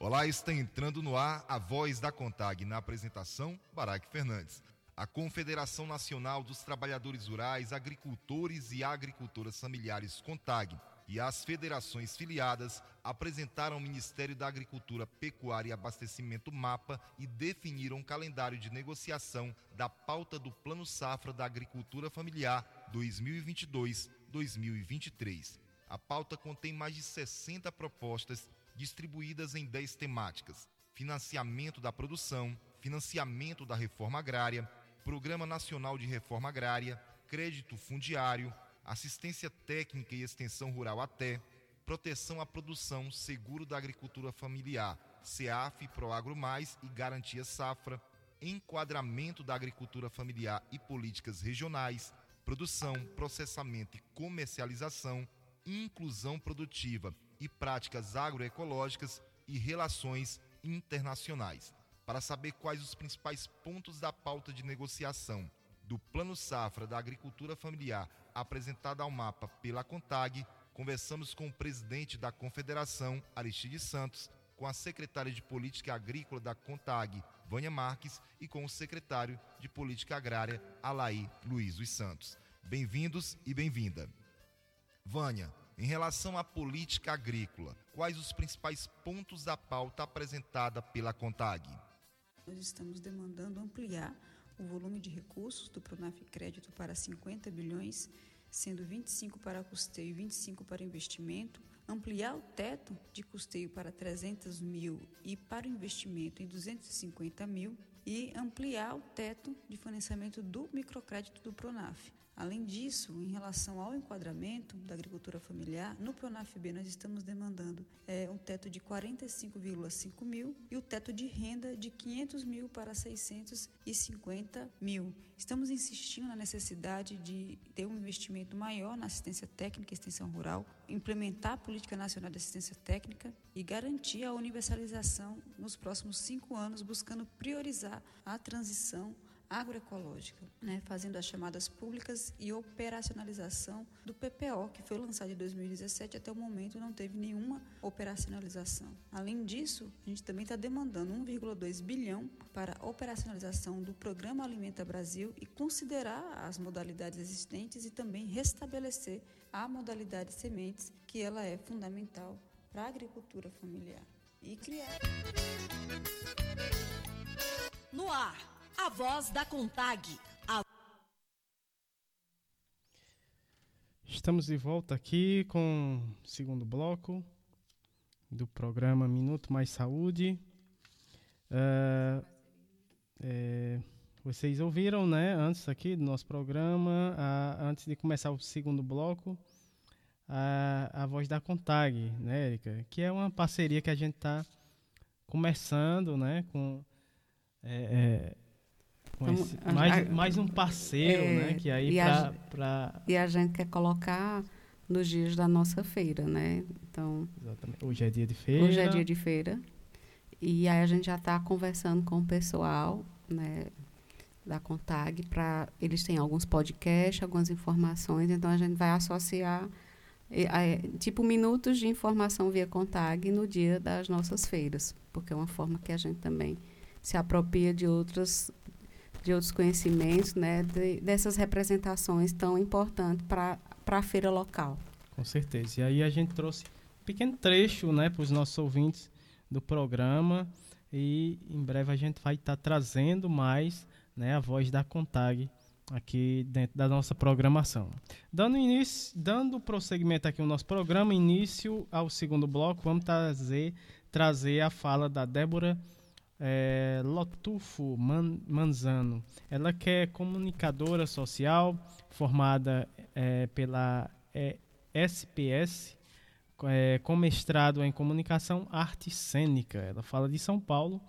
Olá, está entrando no ar a voz da CONTAG, na apresentação, Baraque Fernandes. A Confederação Nacional dos Trabalhadores Rurais, Agricultores e Agricultoras Familiares, CONTAG, e as federações filiadas apresentaram ao Ministério da Agricultura, Pecuária e Abastecimento MAPA e definiram um calendário de negociação da pauta do Plano Safra da Agricultura Familiar 2022-2023. A pauta contém mais de 60 propostas distribuídas em 10 temáticas: financiamento da produção, financiamento da reforma agrária, Programa Nacional de Reforma Agrária, crédito fundiário, assistência técnica e extensão rural até, proteção à produção, seguro da agricultura familiar, CEAF, Proagro Mais e Garantia Safra, enquadramento da agricultura familiar e políticas regionais, produção, processamento e comercialização, inclusão produtiva e práticas agroecológicas e relações internacionais. Para saber quais os principais pontos da pauta de negociação do Plano Safra da Agricultura Familiar apresentada ao mapa pela CONTAG, conversamos com o presidente da Confederação, Aristide Santos, com a secretária de Política Agrícola da CONTAG, Vânia Marques, e com o secretário de Política Agrária, Alaí Luiz dos Santos. Bem-vindos e bem-vinda. Vânia, em relação à política agrícola, quais os principais pontos da pauta apresentada pela CONTAG?
Nós estamos demandando ampliar o volume de recursos do Pronaf Crédito para 50 bilhões, sendo 25 para custeio e 25 para investimento, ampliar o teto de custeio para 300 mil e para o investimento em 250 mil e ampliar o teto de financiamento do microcrédito do Pronaf. Além disso, em relação ao enquadramento da agricultura familiar, no Pronaf-B nós estamos demandando é, um teto de 45,5 mil e o teto de renda de 500 mil para 650 mil. Estamos insistindo na necessidade de ter um investimento maior na assistência técnica e extensão rural, implementar a Política Nacional de Assistência Técnica e garantir a universalização nos próximos cinco anos, buscando priorizar a transição agroecológica, né, fazendo as chamadas públicas e operacionalização do PPO, que foi lançado em 2017 até o momento não teve nenhuma operacionalização. Além disso, a gente também está demandando 1,2 bilhão para operacionalização do Programa Alimenta Brasil e considerar as modalidades existentes e também restabelecer a modalidade sementes, que ela é fundamental para a agricultura familiar. E criar.
No ar a voz da Contag. A...
Estamos de volta aqui com o segundo bloco do programa Minuto Mais Saúde. Uh, é, vocês ouviram, né, antes aqui do nosso programa, antes de começar o segundo bloco, a, a voz da Contag, né, Erika? Que é uma parceria que a gente está começando, né, com é, é, mais, a, mais um parceiro, é, né? Que aí
pra, pra... E a gente quer colocar nos dias da nossa feira, né? Então...
Exatamente. Hoje é dia de feira.
Hoje é dia de feira. E aí a gente já está conversando com o pessoal, né? Da Contag, para eles têm alguns podcasts, algumas informações, então a gente vai associar é, tipo minutos de informação via Contag no dia das nossas feiras, porque é uma forma que a gente também se apropria de outras de outros conhecimentos, né, de, dessas representações tão importantes para a feira local.
Com certeza. E aí a gente trouxe um pequeno trecho né, para os nossos ouvintes do programa e em breve a gente vai estar tá trazendo mais né, a voz da Contag aqui dentro da nossa programação. Dando início, dando prosseguimento aqui no nosso programa, início ao segundo bloco, vamos trazer, trazer a fala da Débora é, Lotufo Man, Manzano. Ela que é comunicadora social, formada é, pela é, SPS, é, com mestrado em comunicação arte cênica. Ela fala de São Paulo.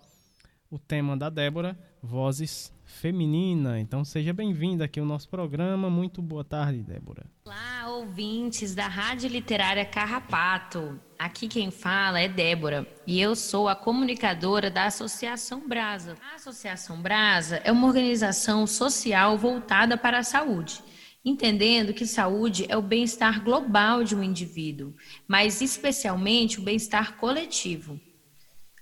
O tema da Débora, Vozes Feminina. Então seja bem-vinda aqui ao nosso programa. Muito boa tarde, Débora.
Olá, ouvintes da Rádio Literária Carrapato. Aqui quem fala é Débora e eu sou a comunicadora da Associação Brasa. A Associação Brasa é uma organização social voltada para a saúde, entendendo que saúde é o bem-estar global de um indivíduo, mas especialmente o bem-estar coletivo.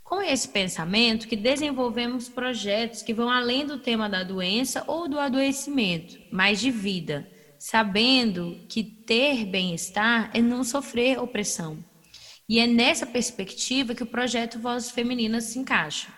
Com esse pensamento que desenvolvemos projetos que vão além do tema da doença ou do adoecimento, mas de vida sabendo que ter bem-estar é não sofrer opressão. E é nessa perspectiva que o projeto Vozes Femininas se encaixa.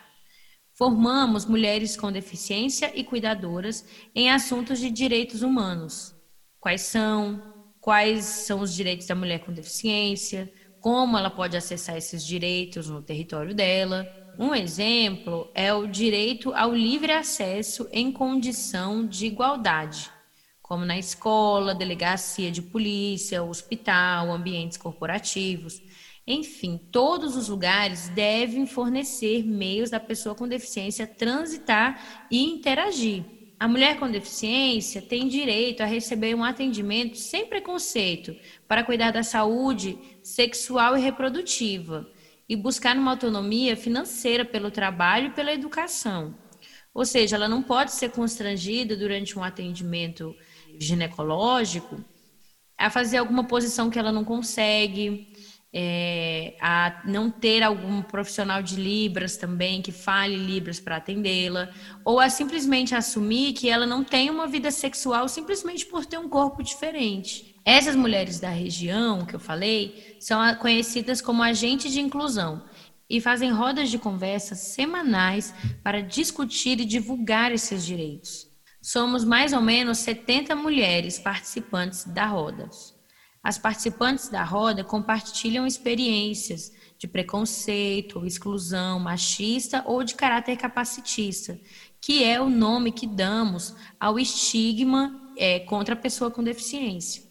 Formamos mulheres com deficiência e cuidadoras em assuntos de direitos humanos. Quais são? Quais são os direitos da mulher com deficiência? Como ela pode acessar esses direitos no território dela? Um exemplo é o direito ao livre acesso em condição de igualdade, como na escola, delegacia de polícia, hospital, ambientes corporativos. Enfim, todos os lugares devem fornecer meios da pessoa com deficiência transitar e interagir. A mulher com deficiência tem direito a receber um atendimento sem preconceito para cuidar da saúde sexual e reprodutiva e buscar uma autonomia financeira pelo trabalho e pela educação. Ou seja, ela não pode ser constrangida durante um atendimento ginecológico a fazer alguma posição que ela não consegue, é, a não ter algum profissional de Libras também que fale Libras para atendê-la, ou a simplesmente assumir que ela não tem uma vida sexual simplesmente por ter um corpo diferente. Essas mulheres da região que eu falei são conhecidas como agentes de inclusão e fazem rodas de conversa semanais para discutir e divulgar esses direitos. Somos mais ou menos 70 mulheres participantes da roda. As participantes da roda compartilham experiências de preconceito ou exclusão machista ou de caráter capacitista, que é o nome que damos ao estigma é, contra a pessoa com deficiência.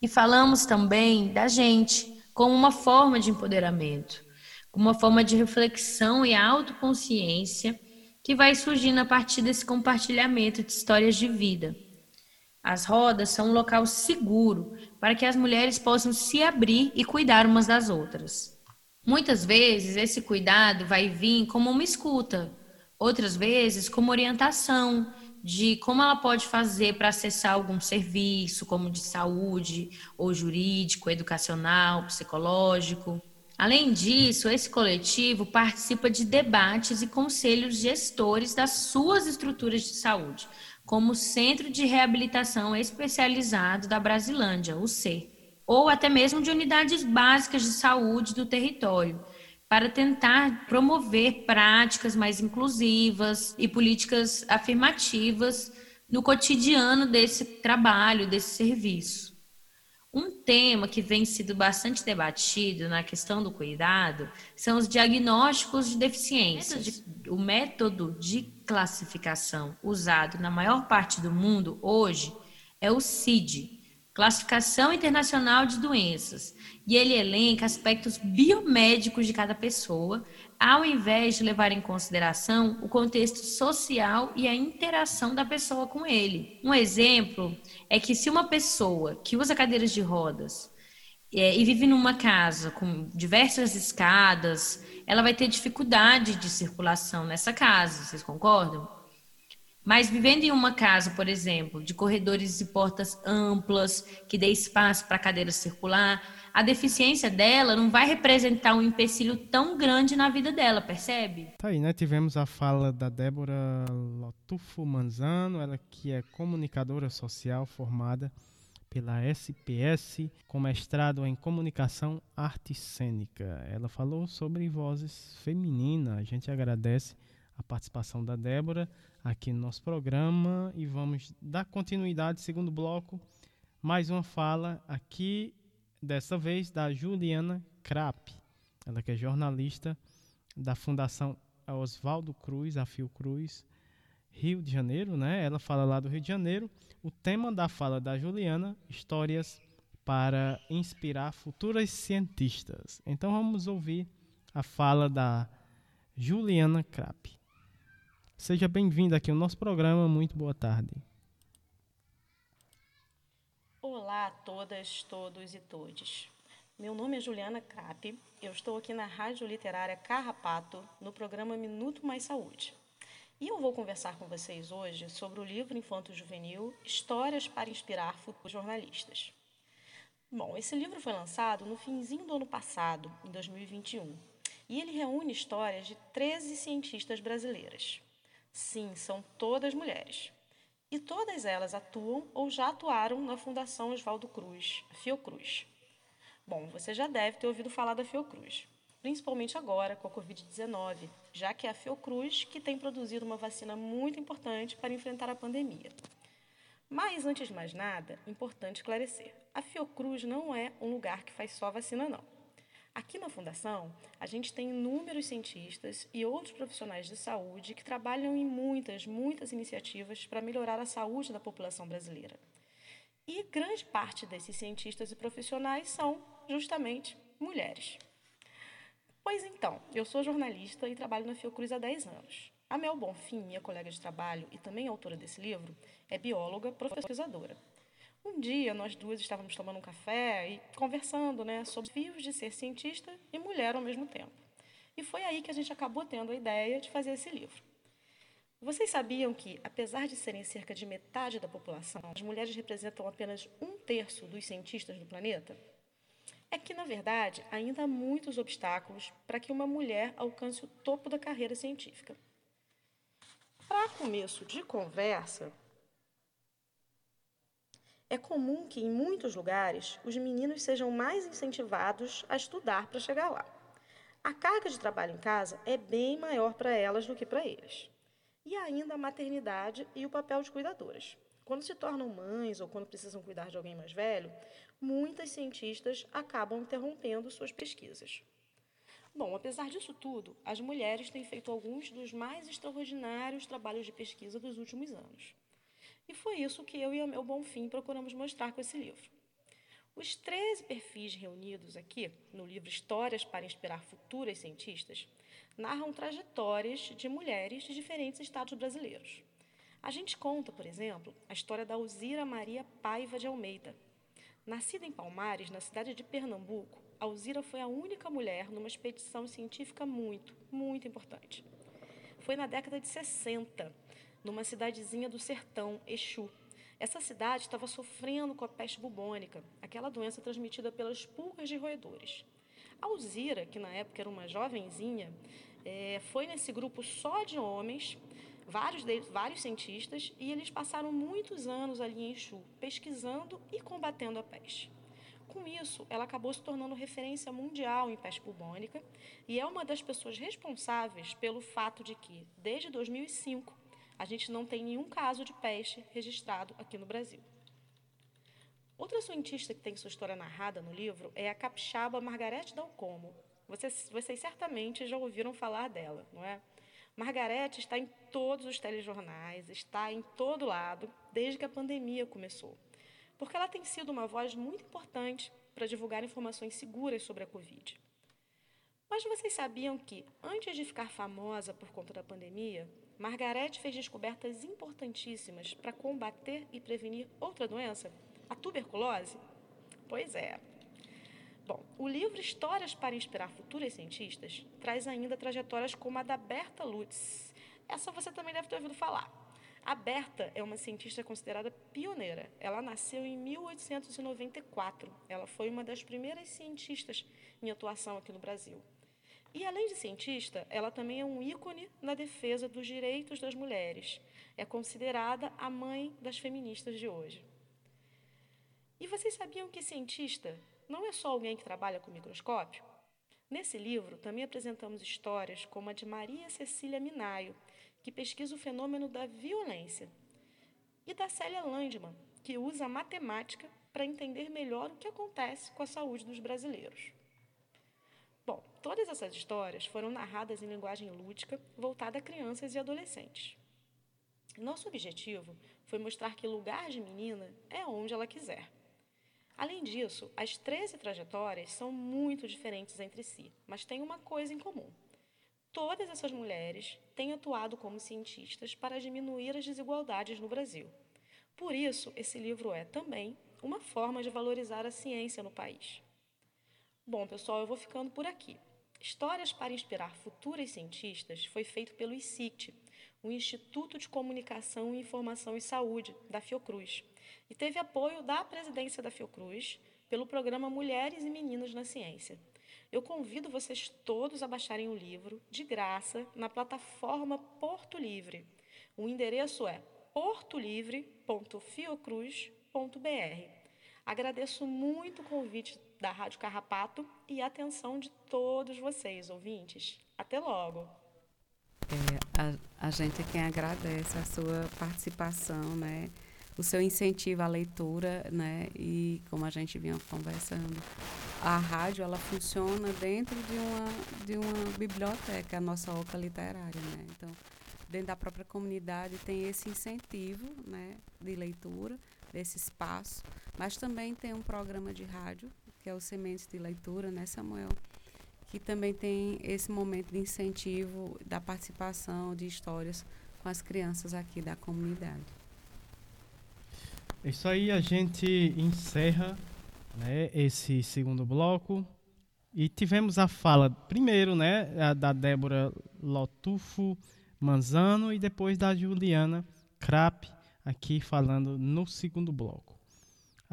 E falamos também da gente como uma forma de empoderamento, como uma forma de reflexão e autoconsciência que vai surgindo a partir desse compartilhamento de histórias de vida. As rodas são um local seguro para que as mulheres possam se abrir e cuidar umas das outras. Muitas vezes esse cuidado vai vir como uma escuta, outras vezes como orientação de como ela pode fazer para acessar algum serviço, como de saúde, ou jurídico, educacional, psicológico. Além disso, esse coletivo participa de debates e conselhos gestores das suas estruturas de saúde, como Centro de Reabilitação Especializado da Brasilândia, o C, ou até mesmo de unidades básicas de saúde do território, para tentar promover práticas mais inclusivas e políticas afirmativas no cotidiano desse trabalho, desse serviço. Um tema que vem sido bastante debatido na questão do cuidado são os diagnósticos de deficiência. O método de classificação usado na maior parte do mundo hoje é o CID, Classificação Internacional de Doenças, e ele elenca aspectos biomédicos de cada pessoa, ao invés de levar em consideração o contexto social e a interação da pessoa com ele. Um exemplo é que se uma pessoa que usa cadeiras de rodas é, e vive numa casa com diversas escadas, ela vai ter dificuldade de circulação nessa casa, vocês concordam? Mas vivendo em uma casa, por exemplo, de corredores e portas amplas, que dê espaço para a cadeira circular, a deficiência dela não vai representar um empecilho tão grande na vida dela, percebe?
Tá aí, né? Tivemos a fala da Débora Lotufo Manzano, ela que é comunicadora social formada pela SPS, com mestrado em comunicação arte cênica. Ela falou sobre vozes femininas. A gente agradece a participação da Débora aqui no nosso programa e vamos dar continuidade, segundo bloco, mais uma fala aqui dessa vez da Juliana Krapp, ela que é jornalista da Fundação Oswaldo Cruz, a Fiocruz, Rio de Janeiro, né? Ela fala lá do Rio de Janeiro. O tema da fala da Juliana, histórias para inspirar futuras cientistas. Então vamos ouvir a fala da Juliana Krapp. Seja bem-vinda aqui ao nosso programa. Muito boa tarde.
Olá a todas, todos e todes. Meu nome é Juliana Krapp. Eu estou aqui na Rádio Literária Carrapato, no programa Minuto Mais Saúde. E eu vou conversar com vocês hoje sobre o livro Infanto Juvenil Histórias para Inspirar Futuros Jornalistas. Bom, esse livro foi lançado no finzinho do ano passado, em 2021, e ele reúne histórias de 13 cientistas brasileiras. Sim, são todas mulheres. E todas elas atuam ou já atuaram na Fundação Oswaldo Cruz, Fiocruz. Bom, você já deve ter ouvido falar da Fiocruz, principalmente agora com a Covid-19, já que é a Fiocruz que tem produzido uma vacina muito importante para enfrentar a pandemia. Mas, antes de mais nada, importante esclarecer: a Fiocruz não é um lugar que faz só vacina, não. Aqui na Fundação, a gente tem inúmeros cientistas e outros profissionais de saúde que trabalham em muitas, muitas iniciativas para melhorar a saúde da população brasileira. E grande parte desses cientistas e profissionais são, justamente, mulheres. Pois então, eu sou jornalista e trabalho na Fiocruz há 10 anos. A Mel Bonfim, minha colega de trabalho e também autora desse livro, é bióloga, professoradora. Um dia, nós duas estávamos tomando um café e conversando né, sobre os desafios de ser cientista e mulher ao mesmo tempo. E foi aí que a gente acabou tendo a ideia de fazer esse livro. Vocês sabiam que, apesar de serem cerca de metade da população, as mulheres representam apenas um terço dos cientistas do planeta? É que, na verdade, ainda há muitos obstáculos para que uma mulher alcance o topo da carreira científica. Para começo de conversa, é comum que, em muitos lugares, os meninos sejam mais incentivados a estudar para chegar lá. A carga de trabalho em casa é bem maior para elas do que para eles. E ainda a maternidade e o papel de cuidadoras. Quando se tornam mães ou quando precisam cuidar de alguém mais velho, muitas cientistas acabam interrompendo suas pesquisas. Bom, apesar disso tudo, as mulheres têm feito alguns dos mais extraordinários trabalhos de pesquisa dos últimos anos. E foi isso que eu e a Mel Bonfim procuramos mostrar com esse livro. Os 13 perfis reunidos aqui no livro Histórias para Inspirar Futuras Cientistas narram trajetórias de mulheres de diferentes estados brasileiros. A gente conta, por exemplo, a história da Alzira Maria Paiva de Almeida. Nascida em Palmares, na cidade de Pernambuco, Alzira foi a única mulher numa expedição científica muito, muito importante. Foi na década de 60 numa cidadezinha do sertão, Exu. Essa cidade estava sofrendo com a peste bubônica, aquela doença transmitida pelas pulgas de roedores. Alzira, que na época era uma jovenzinha, é, foi nesse grupo só de homens, vários, deles, vários cientistas, e eles passaram muitos anos ali em Exu, pesquisando e combatendo a peste. Com isso, ela acabou se tornando referência mundial em peste bubônica e é uma das pessoas responsáveis pelo fato de que, desde 2005, a gente não tem nenhum caso de peste registrado aqui no Brasil. Outra cientista que tem sua história narrada no livro é a capixaba Margarete Dalcomo. Vocês, vocês certamente já ouviram falar dela, não é? Margarete está em todos os telejornais, está em todo lado, desde que a pandemia começou. Porque ela tem sido uma voz muito importante para divulgar informações seguras sobre a Covid. Mas vocês sabiam que, antes de ficar famosa por conta da pandemia, Margarete fez descobertas importantíssimas para combater e prevenir outra doença, a tuberculose? Pois é. Bom, o livro Histórias para Inspirar Futuras Cientistas traz ainda trajetórias como a da Berta Lutz. Essa você também deve ter ouvido falar. A Berta é uma cientista considerada pioneira. Ela nasceu em 1894. Ela foi uma das primeiras cientistas em atuação aqui no Brasil. E além de cientista, ela também é um ícone na defesa dos direitos das mulheres. É considerada a mãe das feministas de hoje. E vocês sabiam que cientista não é só alguém que trabalha com microscópio? Nesse livro, também apresentamos histórias como a de Maria Cecília Minayo, que pesquisa o fenômeno da violência, e da Célia Landman, que usa a matemática para entender melhor o que acontece com a saúde dos brasileiros. Bom, todas essas histórias foram narradas em linguagem lúdica, voltada a crianças e adolescentes. Nosso objetivo foi mostrar que lugar de menina é onde ela quiser. Além disso, as 13 trajetórias são muito diferentes entre si, mas têm uma coisa em comum. Todas essas mulheres têm atuado como cientistas para diminuir as desigualdades no Brasil. Por isso, esse livro é também uma forma de valorizar a ciência no país. Bom, pessoal, eu vou ficando por aqui. Histórias para Inspirar Futuras Cientistas foi feito pelo ICIT, o Instituto de Comunicação, Informação e Saúde, da Fiocruz, e teve apoio da presidência da Fiocruz pelo programa Mulheres e Meninas na Ciência. Eu convido vocês todos a baixarem o livro, de graça, na plataforma Porto Livre. O endereço é portolivre.fiocruz.br. Agradeço muito o convite da Rádio Carrapato e a atenção de todos vocês, ouvintes. Até logo!
É, a, a gente é quem agradece a sua participação, né? o seu incentivo à leitura, né? E como a gente vinha conversando, a rádio ela funciona dentro de uma de uma biblioteca, a nossa oca literária, né? Então, dentro da própria comunidade tem esse incentivo, né, de leitura, desse espaço, mas também tem um programa de rádio, que é o Sementes de Leitura, né, Samuel? Que também tem esse momento de incentivo da participação de histórias com as crianças aqui da comunidade.
Isso aí, a gente encerra né, esse segundo bloco. E tivemos a fala, primeiro, né, a da Débora Lotufo Manzano e depois da Juliana Krap, aqui falando no segundo bloco.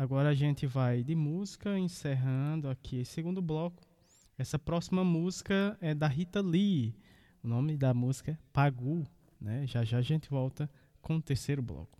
Agora a gente vai de música, encerrando aqui esse segundo bloco. Essa próxima música é da Rita Lee. O nome da música é Pagu. Né? Já já a gente volta com o terceiro bloco.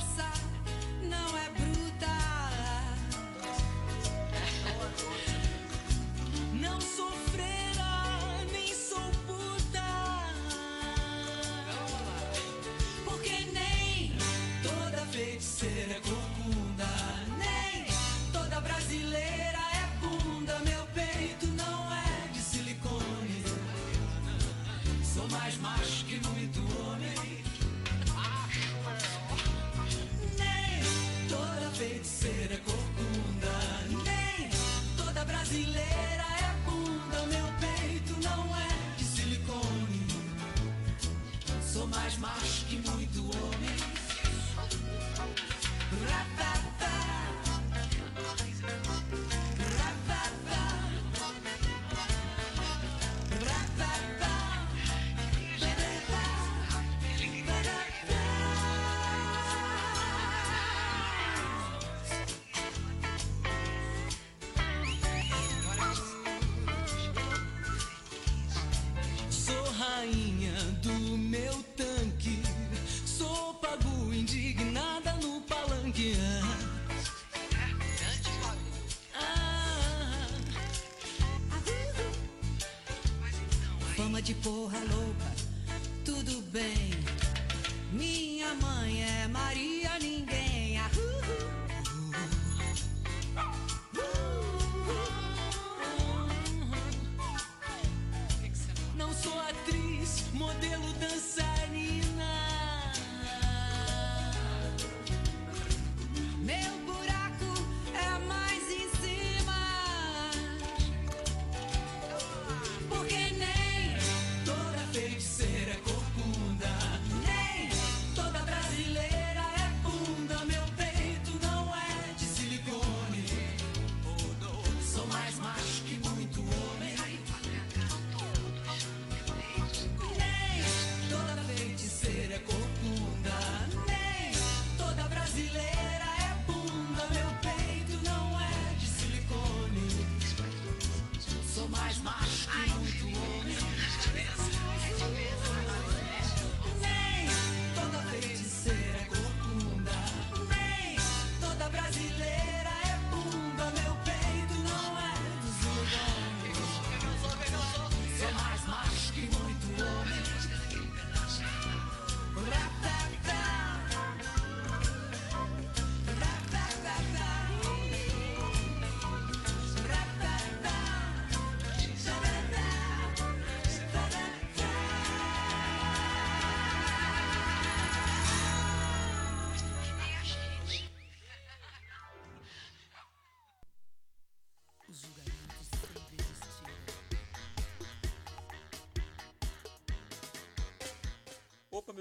Sou mais macho que muito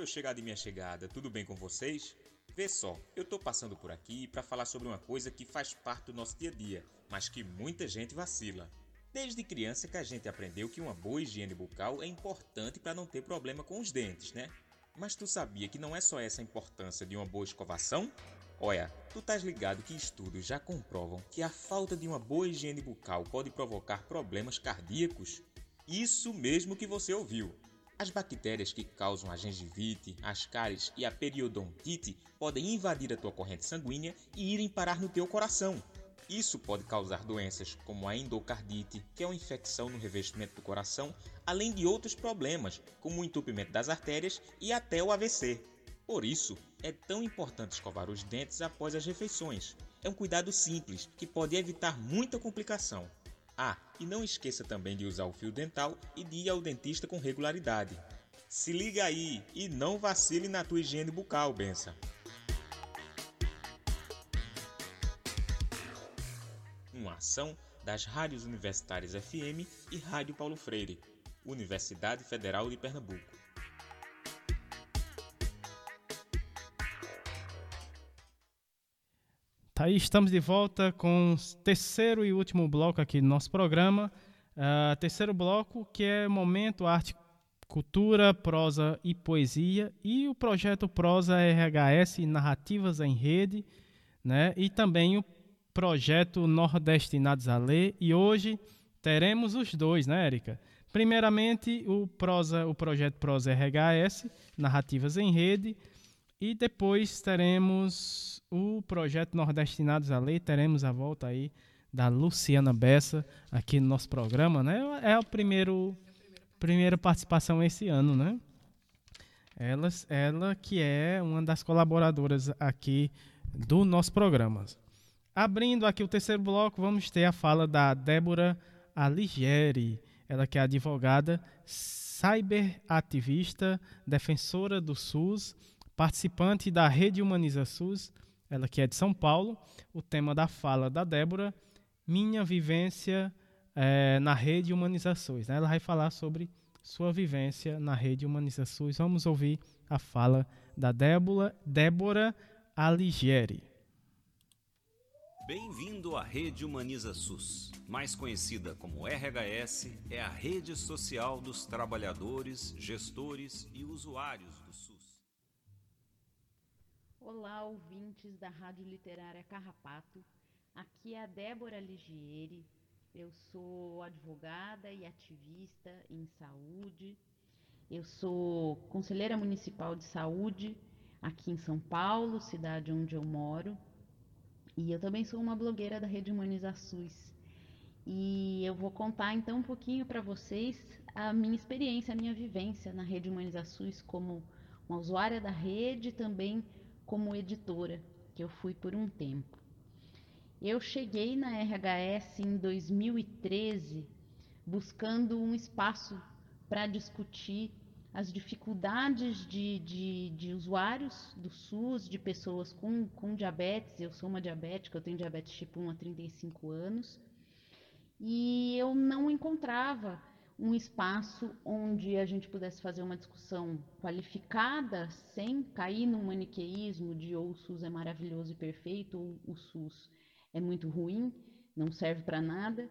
meu
chegado e minha chegada, tudo bem com vocês? Vê só, eu tô passando por aqui para falar sobre uma coisa que faz parte do nosso dia a dia, mas que muita gente vacila. Desde criança que a gente aprendeu que uma boa higiene bucal é importante para não ter problema com os dentes, né? Mas tu sabia que não é só essa a importância de uma boa escovação? Olha, tu estás ligado que estudos já comprovam que a falta de uma boa higiene bucal pode provocar problemas cardíacos? Isso mesmo que você ouviu. As bactérias que causam a gengivite, as cáries e a periodontite podem invadir a tua corrente sanguínea e irem parar no teu coração. Isso pode causar doenças como a endocardite, que é uma infecção no revestimento do coração, além de outros problemas, como o entupimento das artérias e até o AVC. Por isso, é tão importante escovar os dentes após as refeições. É um cuidado simples que pode evitar muita complicação. Ah, e não esqueça também de usar o fio dental e de ir ao dentista com regularidade. Se liga aí e não vacile na tua higiene bucal, benção. Uma ação das rádios universitárias FM e Rádio Paulo Freire, Universidade Federal de Pernambuco.
Tá aí, estamos de volta com o terceiro e último bloco aqui do nosso programa. Uh, terceiro bloco, que é Momento Arte, Cultura, Prosa e Poesia. E o projeto Prosa RHS Narrativas em Rede. Né? E também o projeto Nordestinados a Ler. E hoje teremos os dois, né, Érica? Primeiramente, o, prosa, o projeto Prosa RHS, Narrativas em Rede. E depois teremos o projeto Nordestinados a Lei, teremos a volta aí da Luciana Bessa aqui no nosso programa, né? É a primeiro, primeira participação esse ano, né? Ela, ela que é uma das colaboradoras aqui do nosso programa. Abrindo aqui o terceiro bloco, vamos ter a fala da Débora Alighieri, ela que é advogada, cyberativista, defensora do SUS, participante da Rede Humaniza SUS, ela que é de São Paulo. O tema da fala da Débora, minha vivência é, na Rede Humaniza SUS. Né? Ela vai falar sobre sua vivência na Rede Humaniza SUS. Vamos ouvir a fala da Débora, Débora Alighieri.
Bem-vindo à Rede Humaniza SUS, mais conhecida como RHS, é a rede social dos trabalhadores, gestores e usuários.
Olá, ouvintes da Rádio Literária Carrapato. Aqui é a Débora Ligieri. Eu sou advogada e ativista em saúde. Eu sou conselheira municipal de saúde aqui em São Paulo, cidade onde eu moro. E eu também sou uma blogueira da Rede Humaniza SUS. E eu vou contar então um pouquinho para vocês a minha experiência, a minha vivência na Rede Humaniza SUS como uma usuária da rede, também como editora, que eu fui por um tempo. Eu cheguei na RHS em 2013 buscando um espaço para discutir as dificuldades de, de, de, usuários do SUS, de pessoas com, com diabetes. Eu sou uma diabética, eu tenho diabetes tipo 1 há 35 anos. E eu não encontrava um espaço onde a gente pudesse fazer uma discussão qualificada sem cair no maniqueísmo de ou o SUS é maravilhoso e perfeito ou o SUS é muito ruim, não serve para nada.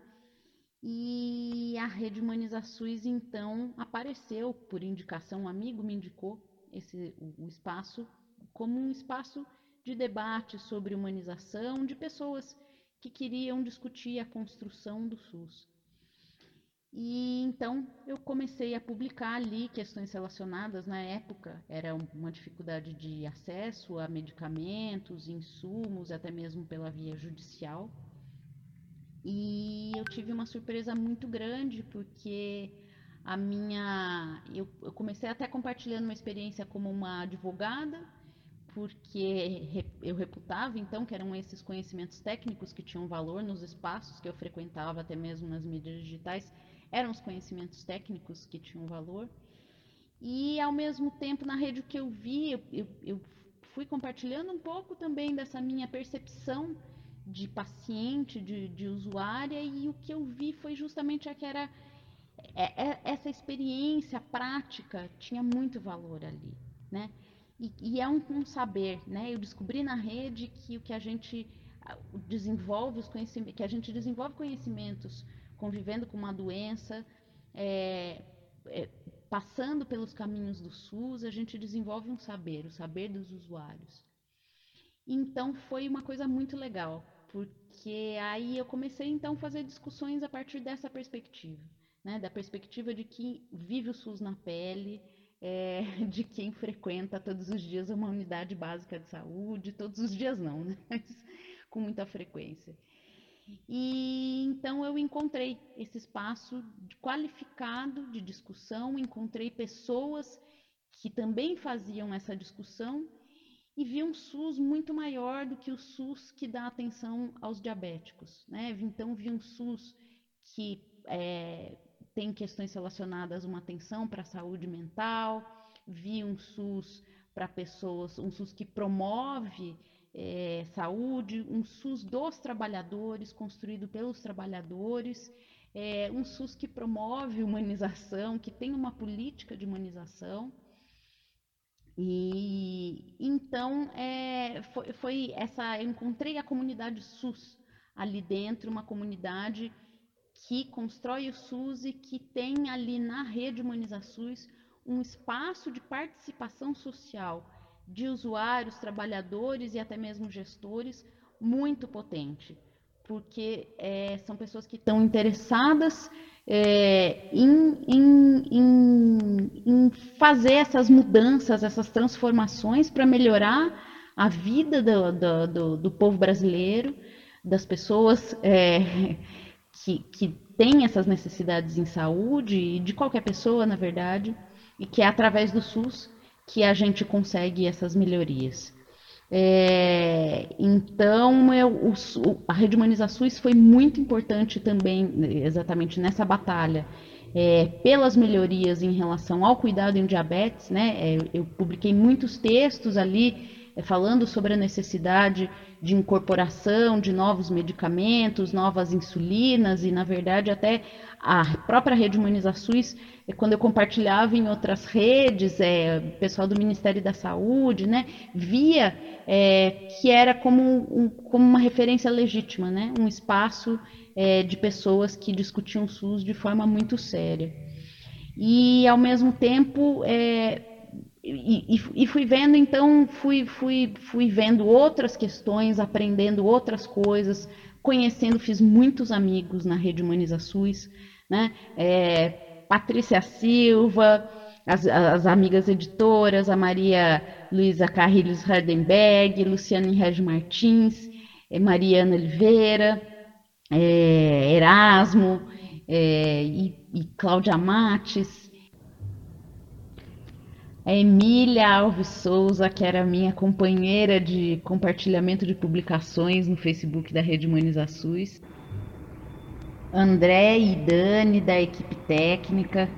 E a rede Humaniza SUS então apareceu por indicação, um amigo me indicou esse o, o espaço como um espaço de debate sobre humanização de pessoas que queriam discutir a construção do SUS. E então eu comecei a publicar ali questões relacionadas na época, era uma dificuldade de acesso a medicamentos, insumos, até mesmo pela via judicial. E eu tive uma surpresa muito grande porque a minha eu, eu comecei até compartilhando uma experiência como uma advogada, porque eu reputava então que eram esses conhecimentos técnicos que tinham valor nos espaços que eu frequentava, até mesmo nas mídias digitais, eram os conhecimentos técnicos que tinham valor. E ao mesmo tempo, na rede que eu vi, eu, eu fui compartilhando um pouco também dessa minha percepção de paciente, de, de usuária, e o que eu vi foi justamente a que era é, é, essa experiência prática tinha muito valor ali, né? E, e é um, um, saber, né? Eu descobri na rede que o que a gente desenvolve os conhecimentos, que a gente desenvolve conhecimentos convivendo com uma doença, é, é, passando pelos caminhos do SUS, a gente desenvolve um saber, o saber dos usuários. Então foi uma coisa muito legal, porque aí eu comecei então a fazer discussões a partir dessa perspectiva, né? da perspectiva de quem vive o SUS na pele, é, de quem frequenta todos os dias uma unidade básica de saúde, todos os dias não, né? mas com muita frequência. E então eu encontrei esse espaço qualificado de discussão, encontrei pessoas que também faziam essa discussão e vi um SUS muito maior do que o SUS que dá atenção aos diabéticos. Né? Então vi um SUS que é, tem questões relacionadas a uma atenção para a saúde mental, vi um SUS para pessoas, um SUS que promove é, saúde, um SUS dos trabalhadores, construído pelos trabalhadores, é, um SUS que promove humanização, que tem uma política de humanização. E então é, foi, foi, essa. Eu encontrei a comunidade SUS ali dentro, uma comunidade que constrói o SUS e que tem ali na rede Humaniza SUS um espaço de participação social de usuários, trabalhadores e até mesmo gestores muito potente, porque é, são pessoas que estão interessadas é, em, em, em, em, fazer essas mudanças, essas transformações para melhorar a vida do, do, do, do, povo brasileiro, das pessoas é, que, que têm essas necessidades em saúde, e de qualquer pessoa, na verdade, e que é através do SUS que a gente consegue essas melhorias. É, então, eu, o, a Rede Humaniza foi muito importante também, exatamente nessa batalha, é, pelas melhorias em relação ao cuidado em diabetes. Né? É, eu publiquei muitos textos ali é, falando sobre a necessidade de incorporação de novos medicamentos, novas insulinas, e, na verdade, até a própria Rede Humaniza SUS é quando eu compartilhava em outras redes, é, pessoal do Ministério da Saúde, né, via é, que era como, um, como uma referência legítima, né, um espaço é, de pessoas que discutiam o SUS de forma muito séria. E, ao mesmo tempo, é, e, e, fui vendo, então, fui, fui, fui vendo outras questões, aprendendo outras coisas, conhecendo, fiz muitos amigos na rede Humaniza SUS, né? É, Patrícia Silva, as, as, amigas editoras, a Maria Luísa Carrilhos Hardenberg, Luciana Henrique Martins, eh, Mariana Oliveira, é, Erasmo é, e, e Cláudia Mates, a Emília Alves Souza, que era minha companheira de compartilhamento de publicações no Facebook da Rede Humaniza SUS, André e Dani da equipe técnica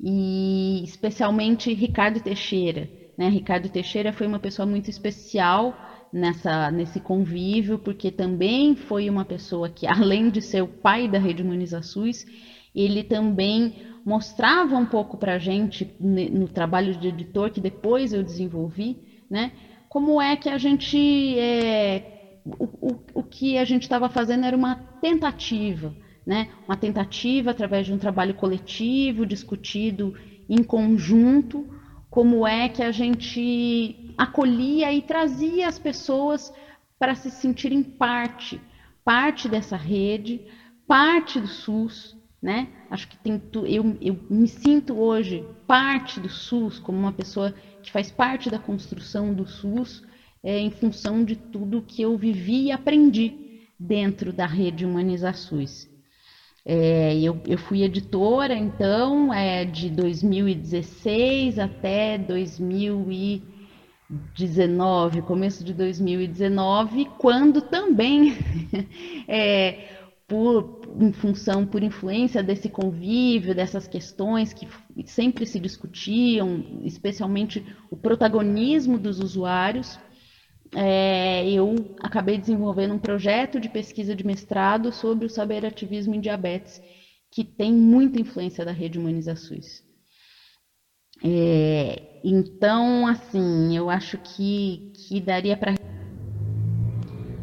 e especialmente Ricardo Teixeira. Né? Ricardo Teixeira foi uma pessoa muito especial nessa, nesse convívio, porque também foi uma pessoa que, além de ser o pai da Rede Humaniza SUS, ele também mostrava um pouco para a gente, no trabalho de editor que depois eu desenvolvi, né, como é que a gente é, o, o, o que a gente estava fazendo era uma tentativa, né? uma tentativa através de um trabalho coletivo, discutido em conjunto, como é que a gente acolhia e trazia as pessoas para se sentirem parte, parte dessa rede, parte do SUS, né? Acho que tem eu, eu me sinto hoje parte do SUS como uma pessoa que faz parte da construção do SUS é, em função de tudo que eu vivi e aprendi dentro da rede Humaniza SUS. É, eu, eu, fui editora, então, é, de 2016 até 2019, começo de 2019, quando também, é, por, em função, por influência desse convívio, dessas questões que sempre se discutiam, especialmente o protagonismo dos usuários, é, eu acabei desenvolvendo um projeto de pesquisa de mestrado sobre o saber ativismo em diabetes, que tem muita influência da rede Humaniza. É, então, assim, eu acho que, que daria para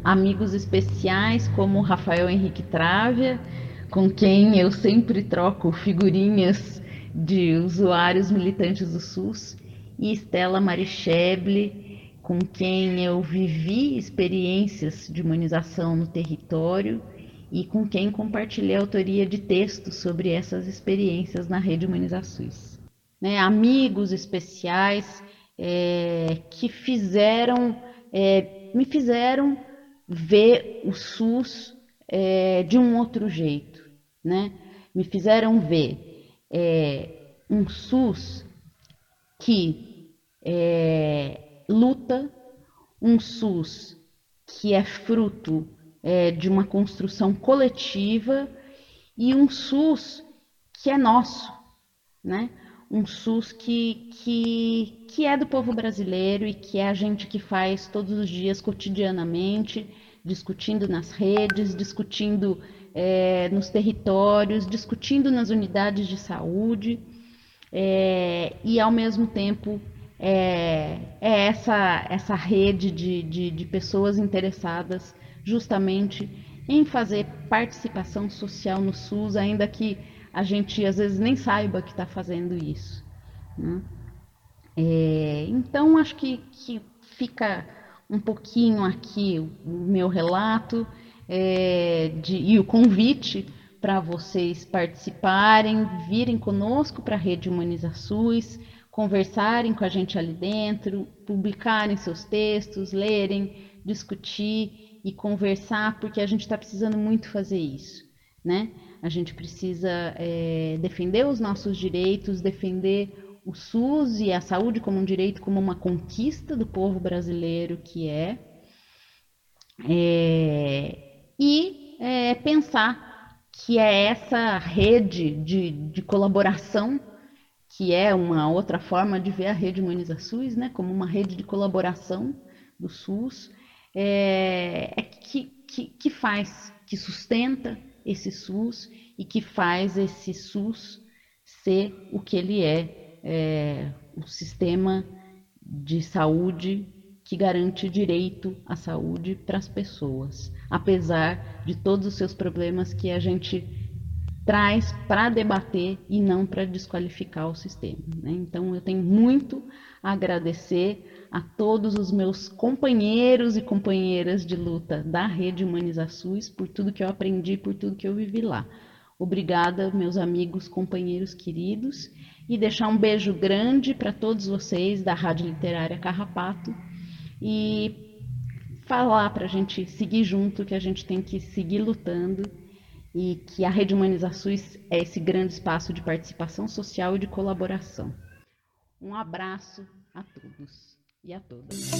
amigos especiais como Rafael Henrique Trávia, com quem eu sempre troco figurinhas de usuários militantes do SUS, e Estela Maricheble, com quem eu vivi experiências de humanização no território e com quem compartilhei autoria de textos sobre essas experiências na rede Humanizações. Né, amigos especiais é, que fizeram, é, me fizeram ver o SUS é, de um outro jeito, né? Me fizeram ver é, um SUS que é, luta, um SUS que é fruto é, de uma construção coletiva e um SUS que é nosso, né? Um SUS que, que, que é do povo brasileiro e que é a gente que faz todos os dias, cotidianamente, discutindo nas redes, discutindo é, nos territórios, discutindo nas unidades de saúde é, e ao mesmo tempo é, é essa, essa rede de, de, de, pessoas interessadas justamente em fazer participação social no SUS, ainda que a gente às vezes nem saiba que está fazendo isso. Né? É, então acho que, que fica um pouquinho aqui o meu relato é, de, e o convite para vocês participarem, virem conosco para a Rede Humaniza SUS, conversarem com a gente ali dentro, publicarem seus textos, lerem, discutir e conversar, porque a gente está precisando muito fazer isso, né? A gente precisa é, defender os nossos direitos, defender o SUS e a saúde como um direito, como uma conquista do povo brasileiro que é, é e é, pensar que é essa rede de, de colaboração, que é uma outra forma de ver a rede Humaniza SUS, né, como uma rede de colaboração do SUS, é, é que, que, que faz, que sustenta esse SUS e que faz esse SUS ser o que ele é, é, sistema de saúde que garante direito à saúde para as pessoas, apesar de todos os seus problemas que a gente traz para debater e não para desqualificar o sistema. Né? Então, eu tenho muito a agradecer a todos os meus companheiros e companheiras de luta da Rede Humaniza SUS por tudo que eu aprendi, por tudo que eu vivi lá. Obrigada, meus amigos, companheiros queridos, e deixar um beijo grande para todos vocês da Rádio Literária Carrapato e falar para a gente seguir junto, que a gente tem que seguir lutando e que a Rede Humaniza SUS é esse grande espaço de participação social e de colaboração. Um abraço a todos e a todas.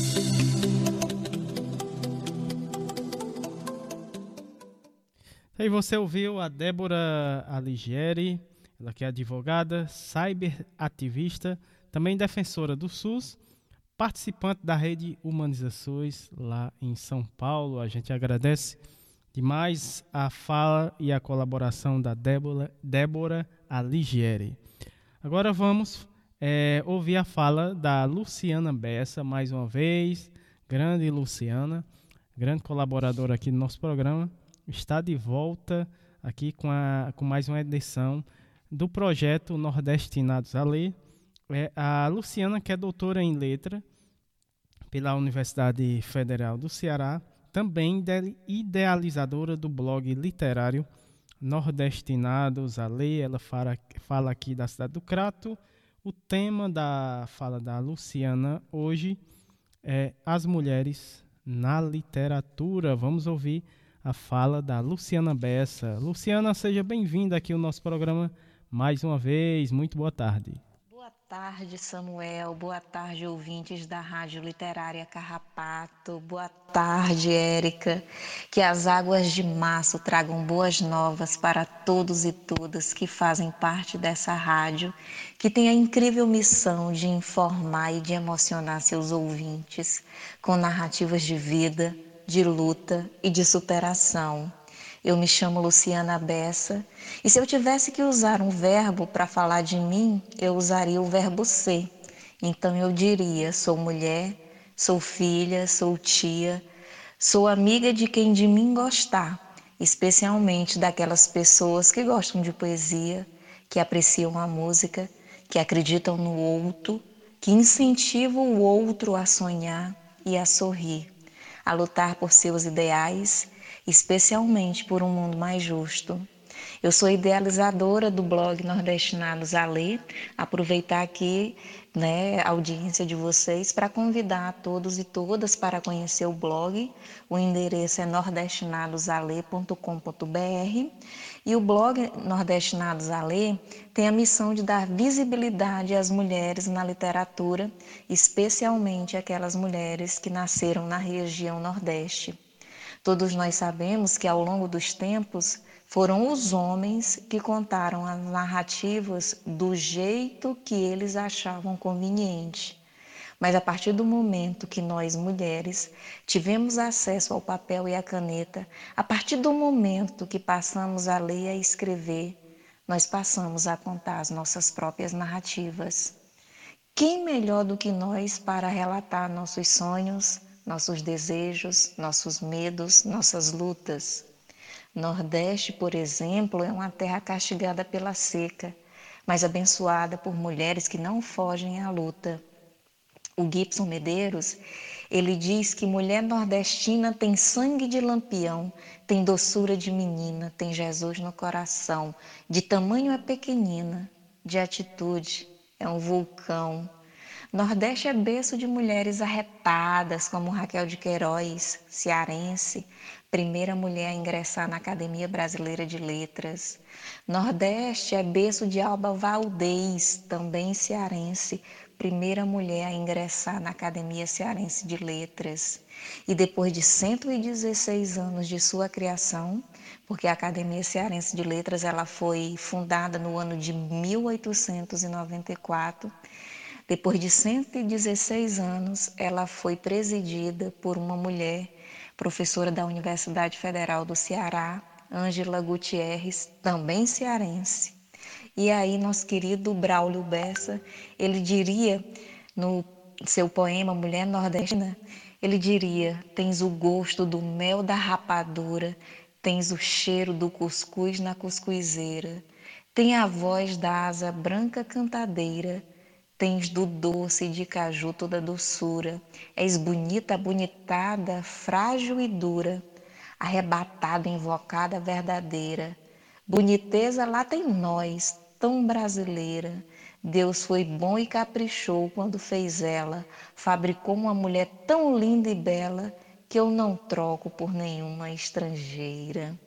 Aí você ouviu a Débora Aligieri, ela que é advogada, cyberativista, também defensora do SUS, participante da rede Humanizações lá em São Paulo. A gente agradece demais a fala e a colaboração da Débora, Débora Aligieri. Agora vamos é, ouvir a fala da Luciana Bessa, mais uma vez. Grande Luciana, grande colaboradora aqui do nosso programa, está de volta aqui com, a, com mais uma edição do projeto Nordestinados a Ler. É a Luciana, que é doutora em letra pela Universidade Federal do Ceará, também idealizadora do blog literário Nordestinados a Ler. Ela fala, fala aqui da cidade do Crato. O tema da fala da Luciana hoje é As Mulheres na Literatura. Vamos ouvir a fala da Luciana Bessa. Luciana, seja bem-vinda aqui ao nosso programa mais uma vez, muito boa tarde.
Tarde, Samuel. Boa tarde, ouvintes da Rádio Literária Carrapato. Boa tarde, Érica. Que as águas de março tragam boas novas para todos e todas que fazem parte dessa rádio, que tem a incrível missão de informar e de emocionar seus ouvintes com narrativas de vida, de luta e de superação. Eu me chamo Luciana Bessa e se eu tivesse que usar um verbo para falar de mim, eu usaria o verbo ser. Então eu diria: sou mulher, sou filha, sou tia, sou amiga de quem de mim gostar, especialmente daquelas pessoas que gostam de poesia, que apreciam a música, que acreditam no outro, que incentivam o outro a sonhar e a sorrir, a lutar por seus ideais especialmente por um mundo mais justo. Eu sou idealizadora do blog Nordestinados a Ler. Aproveitar aqui né, a audiência de vocês para convidar todos e todas para conhecer o blog. O endereço é nordestinadosale.com.br e o blog Nordestinados a Ler tem a missão de dar visibilidade às mulheres na literatura, especialmente aquelas mulheres que nasceram na região Nordeste. Todos nós sabemos que ao longo dos tempos foram os homens que contaram as narrativas do jeito que eles achavam conveniente. Mas a partir do momento que nós mulheres tivemos acesso ao papel e à caneta, a partir do momento que passamos a ler e a escrever, nós passamos a contar as nossas próprias narrativas. Quem melhor do que nós para relatar nossos sonhos, nossos desejos, nossos medos, nossas lutas. Nordeste, por exemplo, é uma terra castigada pela seca, mas abençoada por mulheres que não fogem à luta. O Gibson Medeiros, ele diz que mulher nordestina tem sangue de lampião, tem doçura de menina, tem Jesus no coração, de tamanho é pequenina, de atitude é um vulcão, Nordeste é berço de mulheres arretadas, como Raquel de Queiroz, cearense, primeira mulher a ingressar na Academia Brasileira de Letras. Nordeste é berço de Alba Valdez, também cearense, primeira mulher a ingressar na Academia Cearense de Letras. E depois de 116 anos de sua criação, porque a Academia Cearense de Letras ela foi fundada no ano de 1894, depois de 116 anos, ela foi presidida por uma mulher, professora da Universidade Federal do Ceará, Ângela Gutierrez, também cearense. E aí, nosso querido Braulio Bessa, ele diria no seu poema Mulher Nordestina, ele diria: Tens o gosto do mel da rapadura, tens o cheiro do cuscuz na cuscuzeira, tem a voz da asa branca cantadeira Tens do doce de caju toda doçura, és bonita, bonitada, frágil e dura, arrebatada, invocada, verdadeira. Boniteza lá tem nós, tão brasileira. Deus foi bom e caprichou quando fez ela, fabricou uma mulher tão linda e bela que eu não troco por nenhuma estrangeira.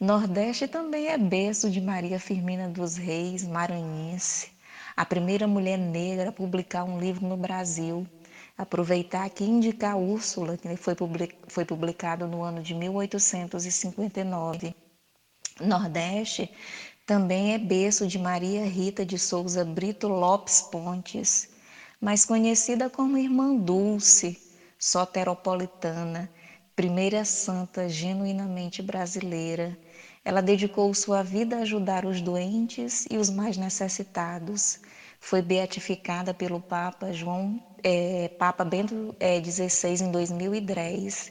Nordeste também é berço de Maria Firmina dos Reis, maranhense a primeira mulher negra a publicar um livro no Brasil. Aproveitar aqui e indicar Úrsula, que foi, publicado no ano de 1859. Nordeste também é berço de Maria Rita de Souza Brito Lopes Pontes, mais conhecida como Irmã Dulce, soteropolitana, primeira santa genuinamente brasileira ela dedicou sua vida a ajudar os doentes e os mais necessitados. Foi beatificada pelo Papa João, é, Papa Bento XVI é, em 2010.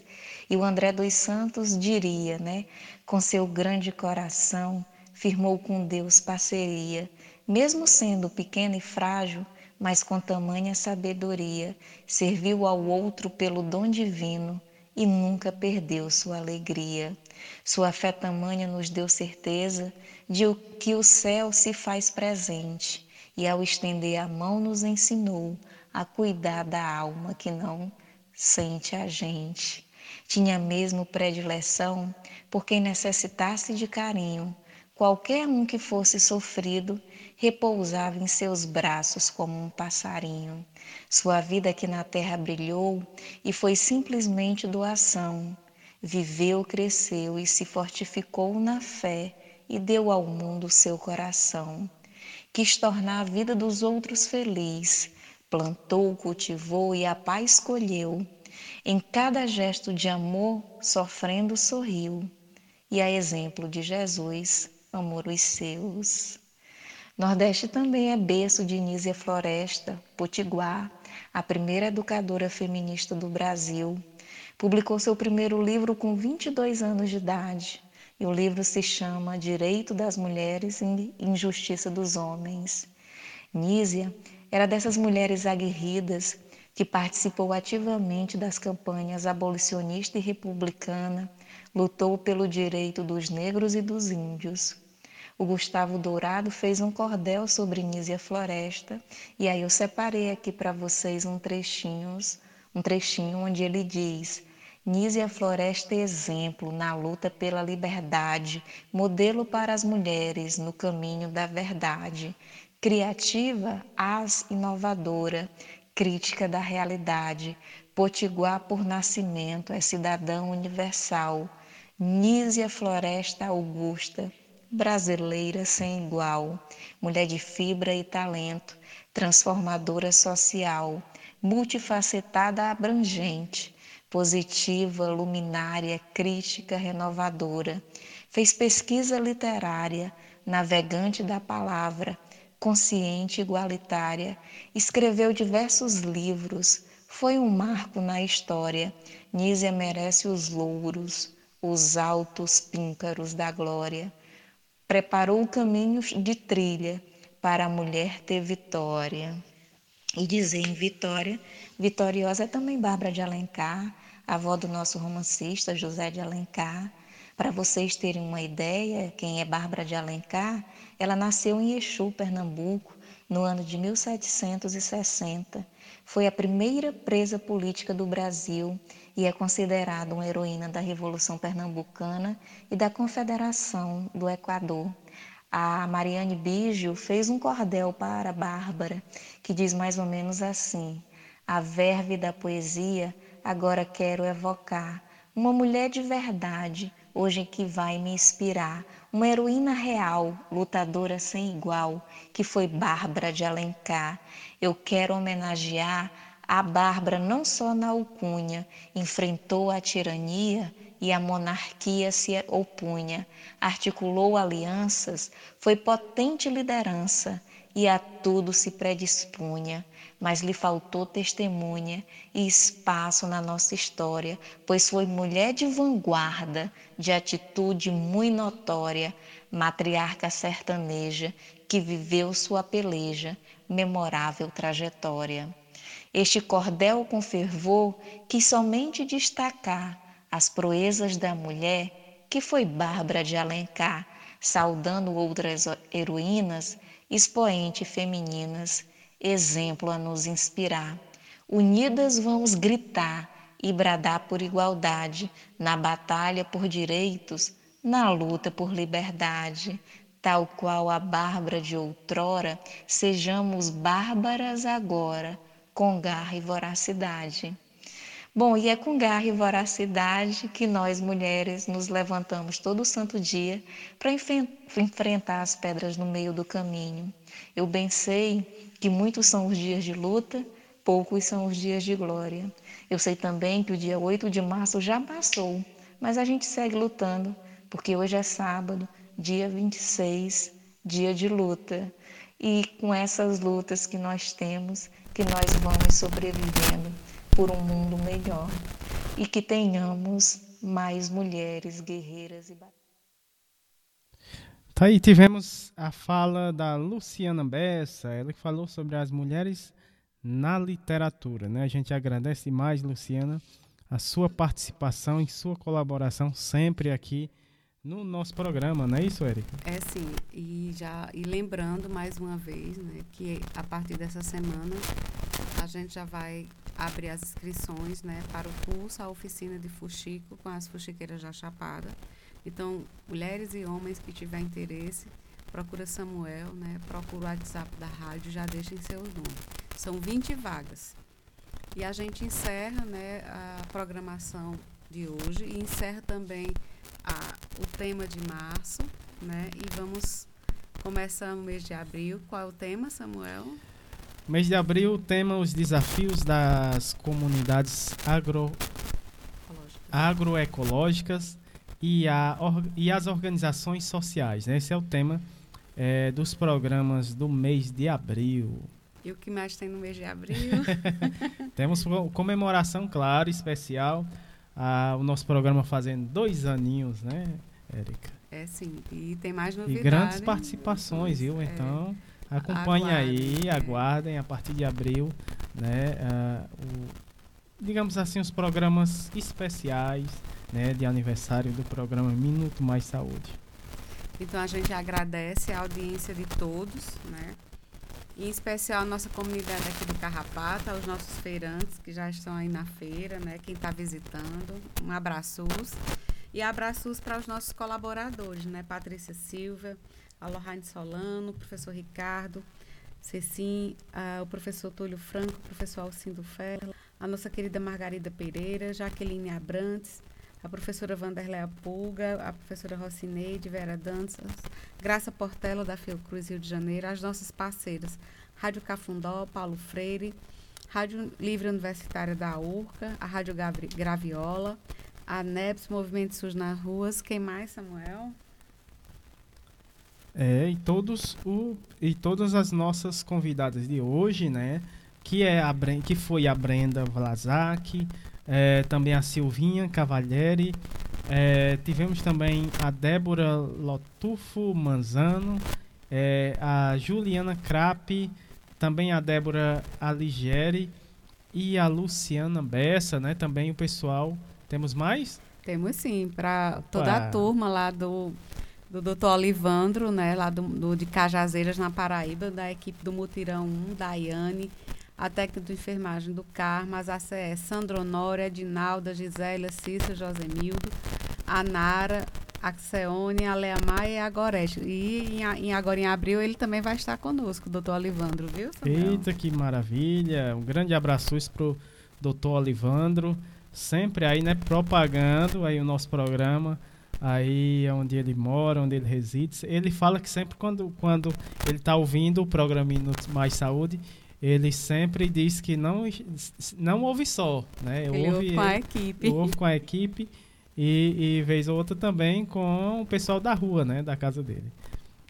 E o André dos Santos diria, né, com seu grande coração, firmou com Deus parceria, mesmo sendo pequena e frágil, mas com tamanha sabedoria, serviu ao outro pelo dom divino e nunca perdeu sua alegria. Sua fé tamanha nos deu certeza de que o céu se faz presente e, ao estender a mão, nos ensinou a cuidar da alma que não sente a gente. Tinha mesmo predileção por quem necessitasse de carinho, Qualquer um que fosse sofrido repousava em seus braços como um passarinho. Sua vida aqui na terra brilhou e foi simplesmente doação. Viveu, cresceu e se fortificou na fé e deu ao mundo seu coração. Quis tornar a vida dos outros feliz, plantou, cultivou e a paz escolheu. Em cada gesto de amor, sofrendo, sorriu. E a exemplo de Jesus, amor os seus. Nordeste também é berço de Nízia Floresta, Potiguar, a primeira educadora feminista do Brasil. Publicou seu primeiro livro com 22 anos de idade, e o livro se chama Direito das Mulheres e Injustiça dos Homens. Nízia era dessas mulheres aguerridas que participou ativamente das campanhas abolicionista e republicana, lutou pelo direito dos negros e dos índios. O Gustavo Dourado fez um cordel sobre Nízia Floresta e aí eu separei aqui para vocês um trechinho, um trechinho onde ele diz: Nízia Floresta exemplo na luta pela liberdade, modelo para as mulheres no caminho da verdade, criativa, as inovadora, crítica da realidade, potiguar por nascimento, é cidadão universal. Nízia Floresta Augusta, brasileira sem igual, mulher de fibra e talento, transformadora social, multifacetada abrangente, positiva, luminária, crítica, renovadora. Fez pesquisa literária, navegante da palavra, consciente, igualitária, escreveu diversos livros, foi um marco na história. Nízia merece os louros, os altos píncaros da glória preparou caminhos de trilha para a mulher ter vitória. E dizer em Vitória, vitoriosa é também Bárbara de Alencar, avó do nosso romancista José de Alencar. Para vocês terem uma ideia, quem é Bárbara de Alencar, ela nasceu em Exu, Pernambuco, no ano de 1760. Foi a primeira presa política do Brasil e é considerada uma heroína da Revolução Pernambucana e da Confederação do Equador. A Mariane Biggio fez um cordel para Bárbara, que diz mais ou menos assim: A verve da poesia agora quero evocar uma mulher de verdade, hoje que vai me inspirar, uma heroína real, lutadora sem igual, que foi Bárbara de Alencar. Eu quero homenagear a Bárbara não só na alcunha enfrentou a tirania e a monarquia se opunha, articulou alianças, foi potente liderança e a tudo se predispunha, mas lhe faltou testemunha e espaço na nossa história, pois foi mulher de vanguarda, de atitude muito notória, matriarca sertaneja, que viveu sua peleja, memorável trajetória. Este cordel com fervor quis somente destacar as proezas da mulher que foi Bárbara de Alencar, saudando outras heroínas, expoente femininas, exemplo a nos inspirar. Unidas vamos gritar e bradar por igualdade, na batalha por direitos, na luta por liberdade. Tal qual a Bárbara de outrora, sejamos bárbaras agora com garra e voracidade. Bom, e é com garra e voracidade que nós mulheres nos levantamos todo santo dia para enfrentar as pedras no meio do caminho. Eu bem sei que muitos são os dias de luta, poucos são os dias de glória. Eu sei também que o dia 8 de março já passou, mas a gente segue lutando, porque hoje é sábado, dia 26, dia de luta. E com essas lutas que nós temos, que nós vamos sobrevivendo por um mundo melhor e que tenhamos mais mulheres guerreiras e
Tá aí, tivemos a fala da Luciana Bessa, ela que falou sobre as mulheres na literatura, né? A gente agradece mais, Luciana, a sua participação e sua colaboração sempre aqui no nosso programa, não é isso, Érica?
É sim, e já e lembrando mais uma vez, né, que a partir dessa semana a gente já vai abrir as inscrições, né, para o curso, a oficina de fuxico com as fuxiqueiras da Chapada. Então, mulheres e homens que tiverem interesse, procura Samuel, né? Procura o WhatsApp da rádio, já deixem seus nomes. São 20 vagas. E a gente encerra né, a programação de hoje e encerra também a, o tema de março, né? E vamos começar o mês de abril. Qual é o tema, Samuel?
Mês de abril, o tema os desafios das comunidades agro, agroecológicas e, a, e as organizações sociais. Né? Esse é o tema é, dos programas do mês de abril.
E o que mais tem no mês de abril?
Temos comemoração, claro, especial. Ah, o nosso programa fazendo dois aninhos, né, Érica?
É sim, e tem mais novidades.
E grandes participações, viu? É. Então, acompanhe aí, é. aguardem a partir de abril, né? Uh, o, digamos assim, os programas especiais né, de aniversário do programa Minuto Mais Saúde.
Então a gente agradece a audiência de todos, né? Em especial a nossa comunidade aqui do Carrapato, aos nossos feirantes que já estão aí na feira, né? Quem está visitando, um abraço. E abraços para os nossos colaboradores, né? Patrícia Silva, a Solano, professor Ricardo, Cecim, uh, o professor Túlio Franco, professor Alcindo Ferro, a nossa querida Margarida Pereira, Jaqueline Abrantes, a professora Vanderléa Pulga, a professora Rocineide, Vera Dantas, Graça Portela, da Fiocruz, Rio de Janeiro, as nossas parceiras, Rádio Cafundó, Paulo Freire, Rádio Livre Universitária da URCA, a Rádio Graviola, a NEPS, Movimento SUS nas Ruas. Quem mais, Samuel?
É, e, todos o, e todas as nossas convidadas de hoje, né? Que, é a, que foi a Brenda Vlasak, é, também a Silvinha Cavalieri, é, tivemos também a Débora Lotufo Manzano, é, a Juliana Krapp, também a Débora Aligeri e a Luciana Bessa, né? Também o pessoal temos mais?
Temos sim, para toda a turma lá do, do Dr. Olivandro, né, lá do, do, de Cajazeiras, na Paraíba, da equipe do Mutirão 1, da Iane, a técnica de enfermagem do Carmas, a CE Sandro Honório, Edinalda, Gisélia, Cícero, Josemildo, a Nara, a Xeone, a Lea Maia e a Gorete. E em, em, agora em abril ele também vai estar conosco, doutor Olivandro, viu?
Samuel? Eita, que maravilha! Um grande abraço para o doutor Olivandro sempre aí, né, propagando aí o nosso programa, aí onde ele mora, onde ele reside. Ele fala que sempre quando, quando ele está ouvindo o programa Minutos Mais Saúde, ele sempre diz que não, não ouve só, né?
Ele ouve, ouve com a equipe.
Ouve com a equipe e, e vez ou outra também com o pessoal da rua, né? Da casa dele.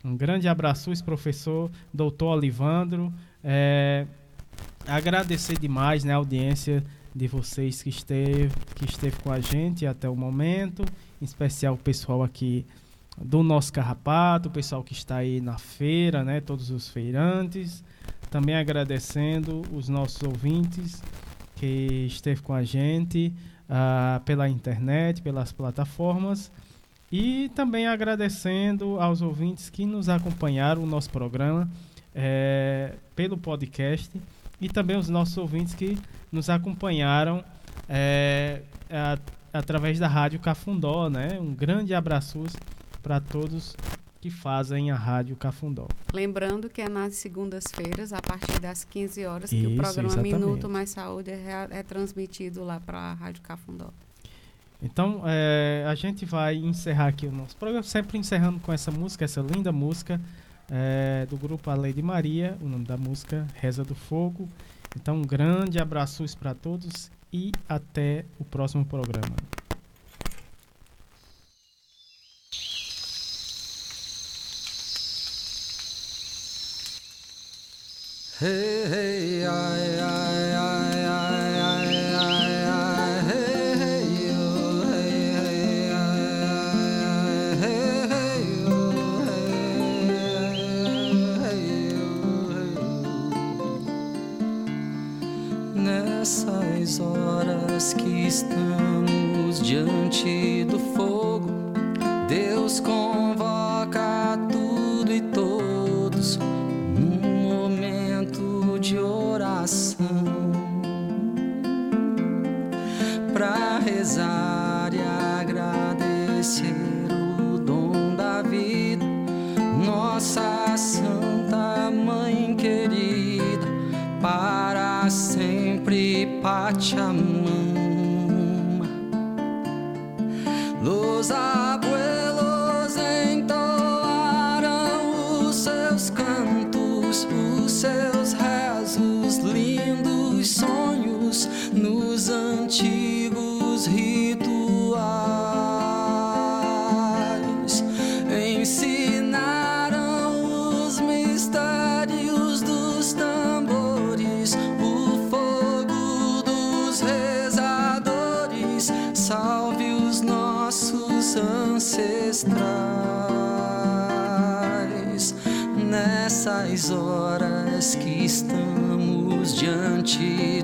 Um grande abraço, professor doutor Olivandro. É, agradecer demais né, a audiência de vocês que esteve, que esteve com a gente até o momento, em especial o pessoal aqui do nosso Carrapato, o pessoal que está aí na feira, né, todos os feirantes. Também agradecendo os nossos ouvintes que esteve com a gente uh, pela internet, pelas plataformas. E também agradecendo aos ouvintes que nos acompanharam o nosso programa é, pelo podcast e também os nossos ouvintes que nos acompanharam é, a, através da Rádio Cafundó, né? Um grande abraço para todos que fazem a Rádio Cafundó.
Lembrando que é nas segundas-feiras, a partir das 15 horas, Isso, que o programa exatamente. Minuto Mais Saúde é, é transmitido lá para a Rádio Cafundó.
Então, é, a gente vai encerrar aqui o nosso programa, sempre encerrando com essa música, essa linda música é, do grupo A Lady Maria, o nome da música Reza do Fogo. Então, um grande abraço para todos e até o próximo programa. Ai, ai, ai, ai, ai, ai, ai, ai, ai. Nessas horas que estamos diante do fogo, Deus convoca
chamam. are horas que estamos diante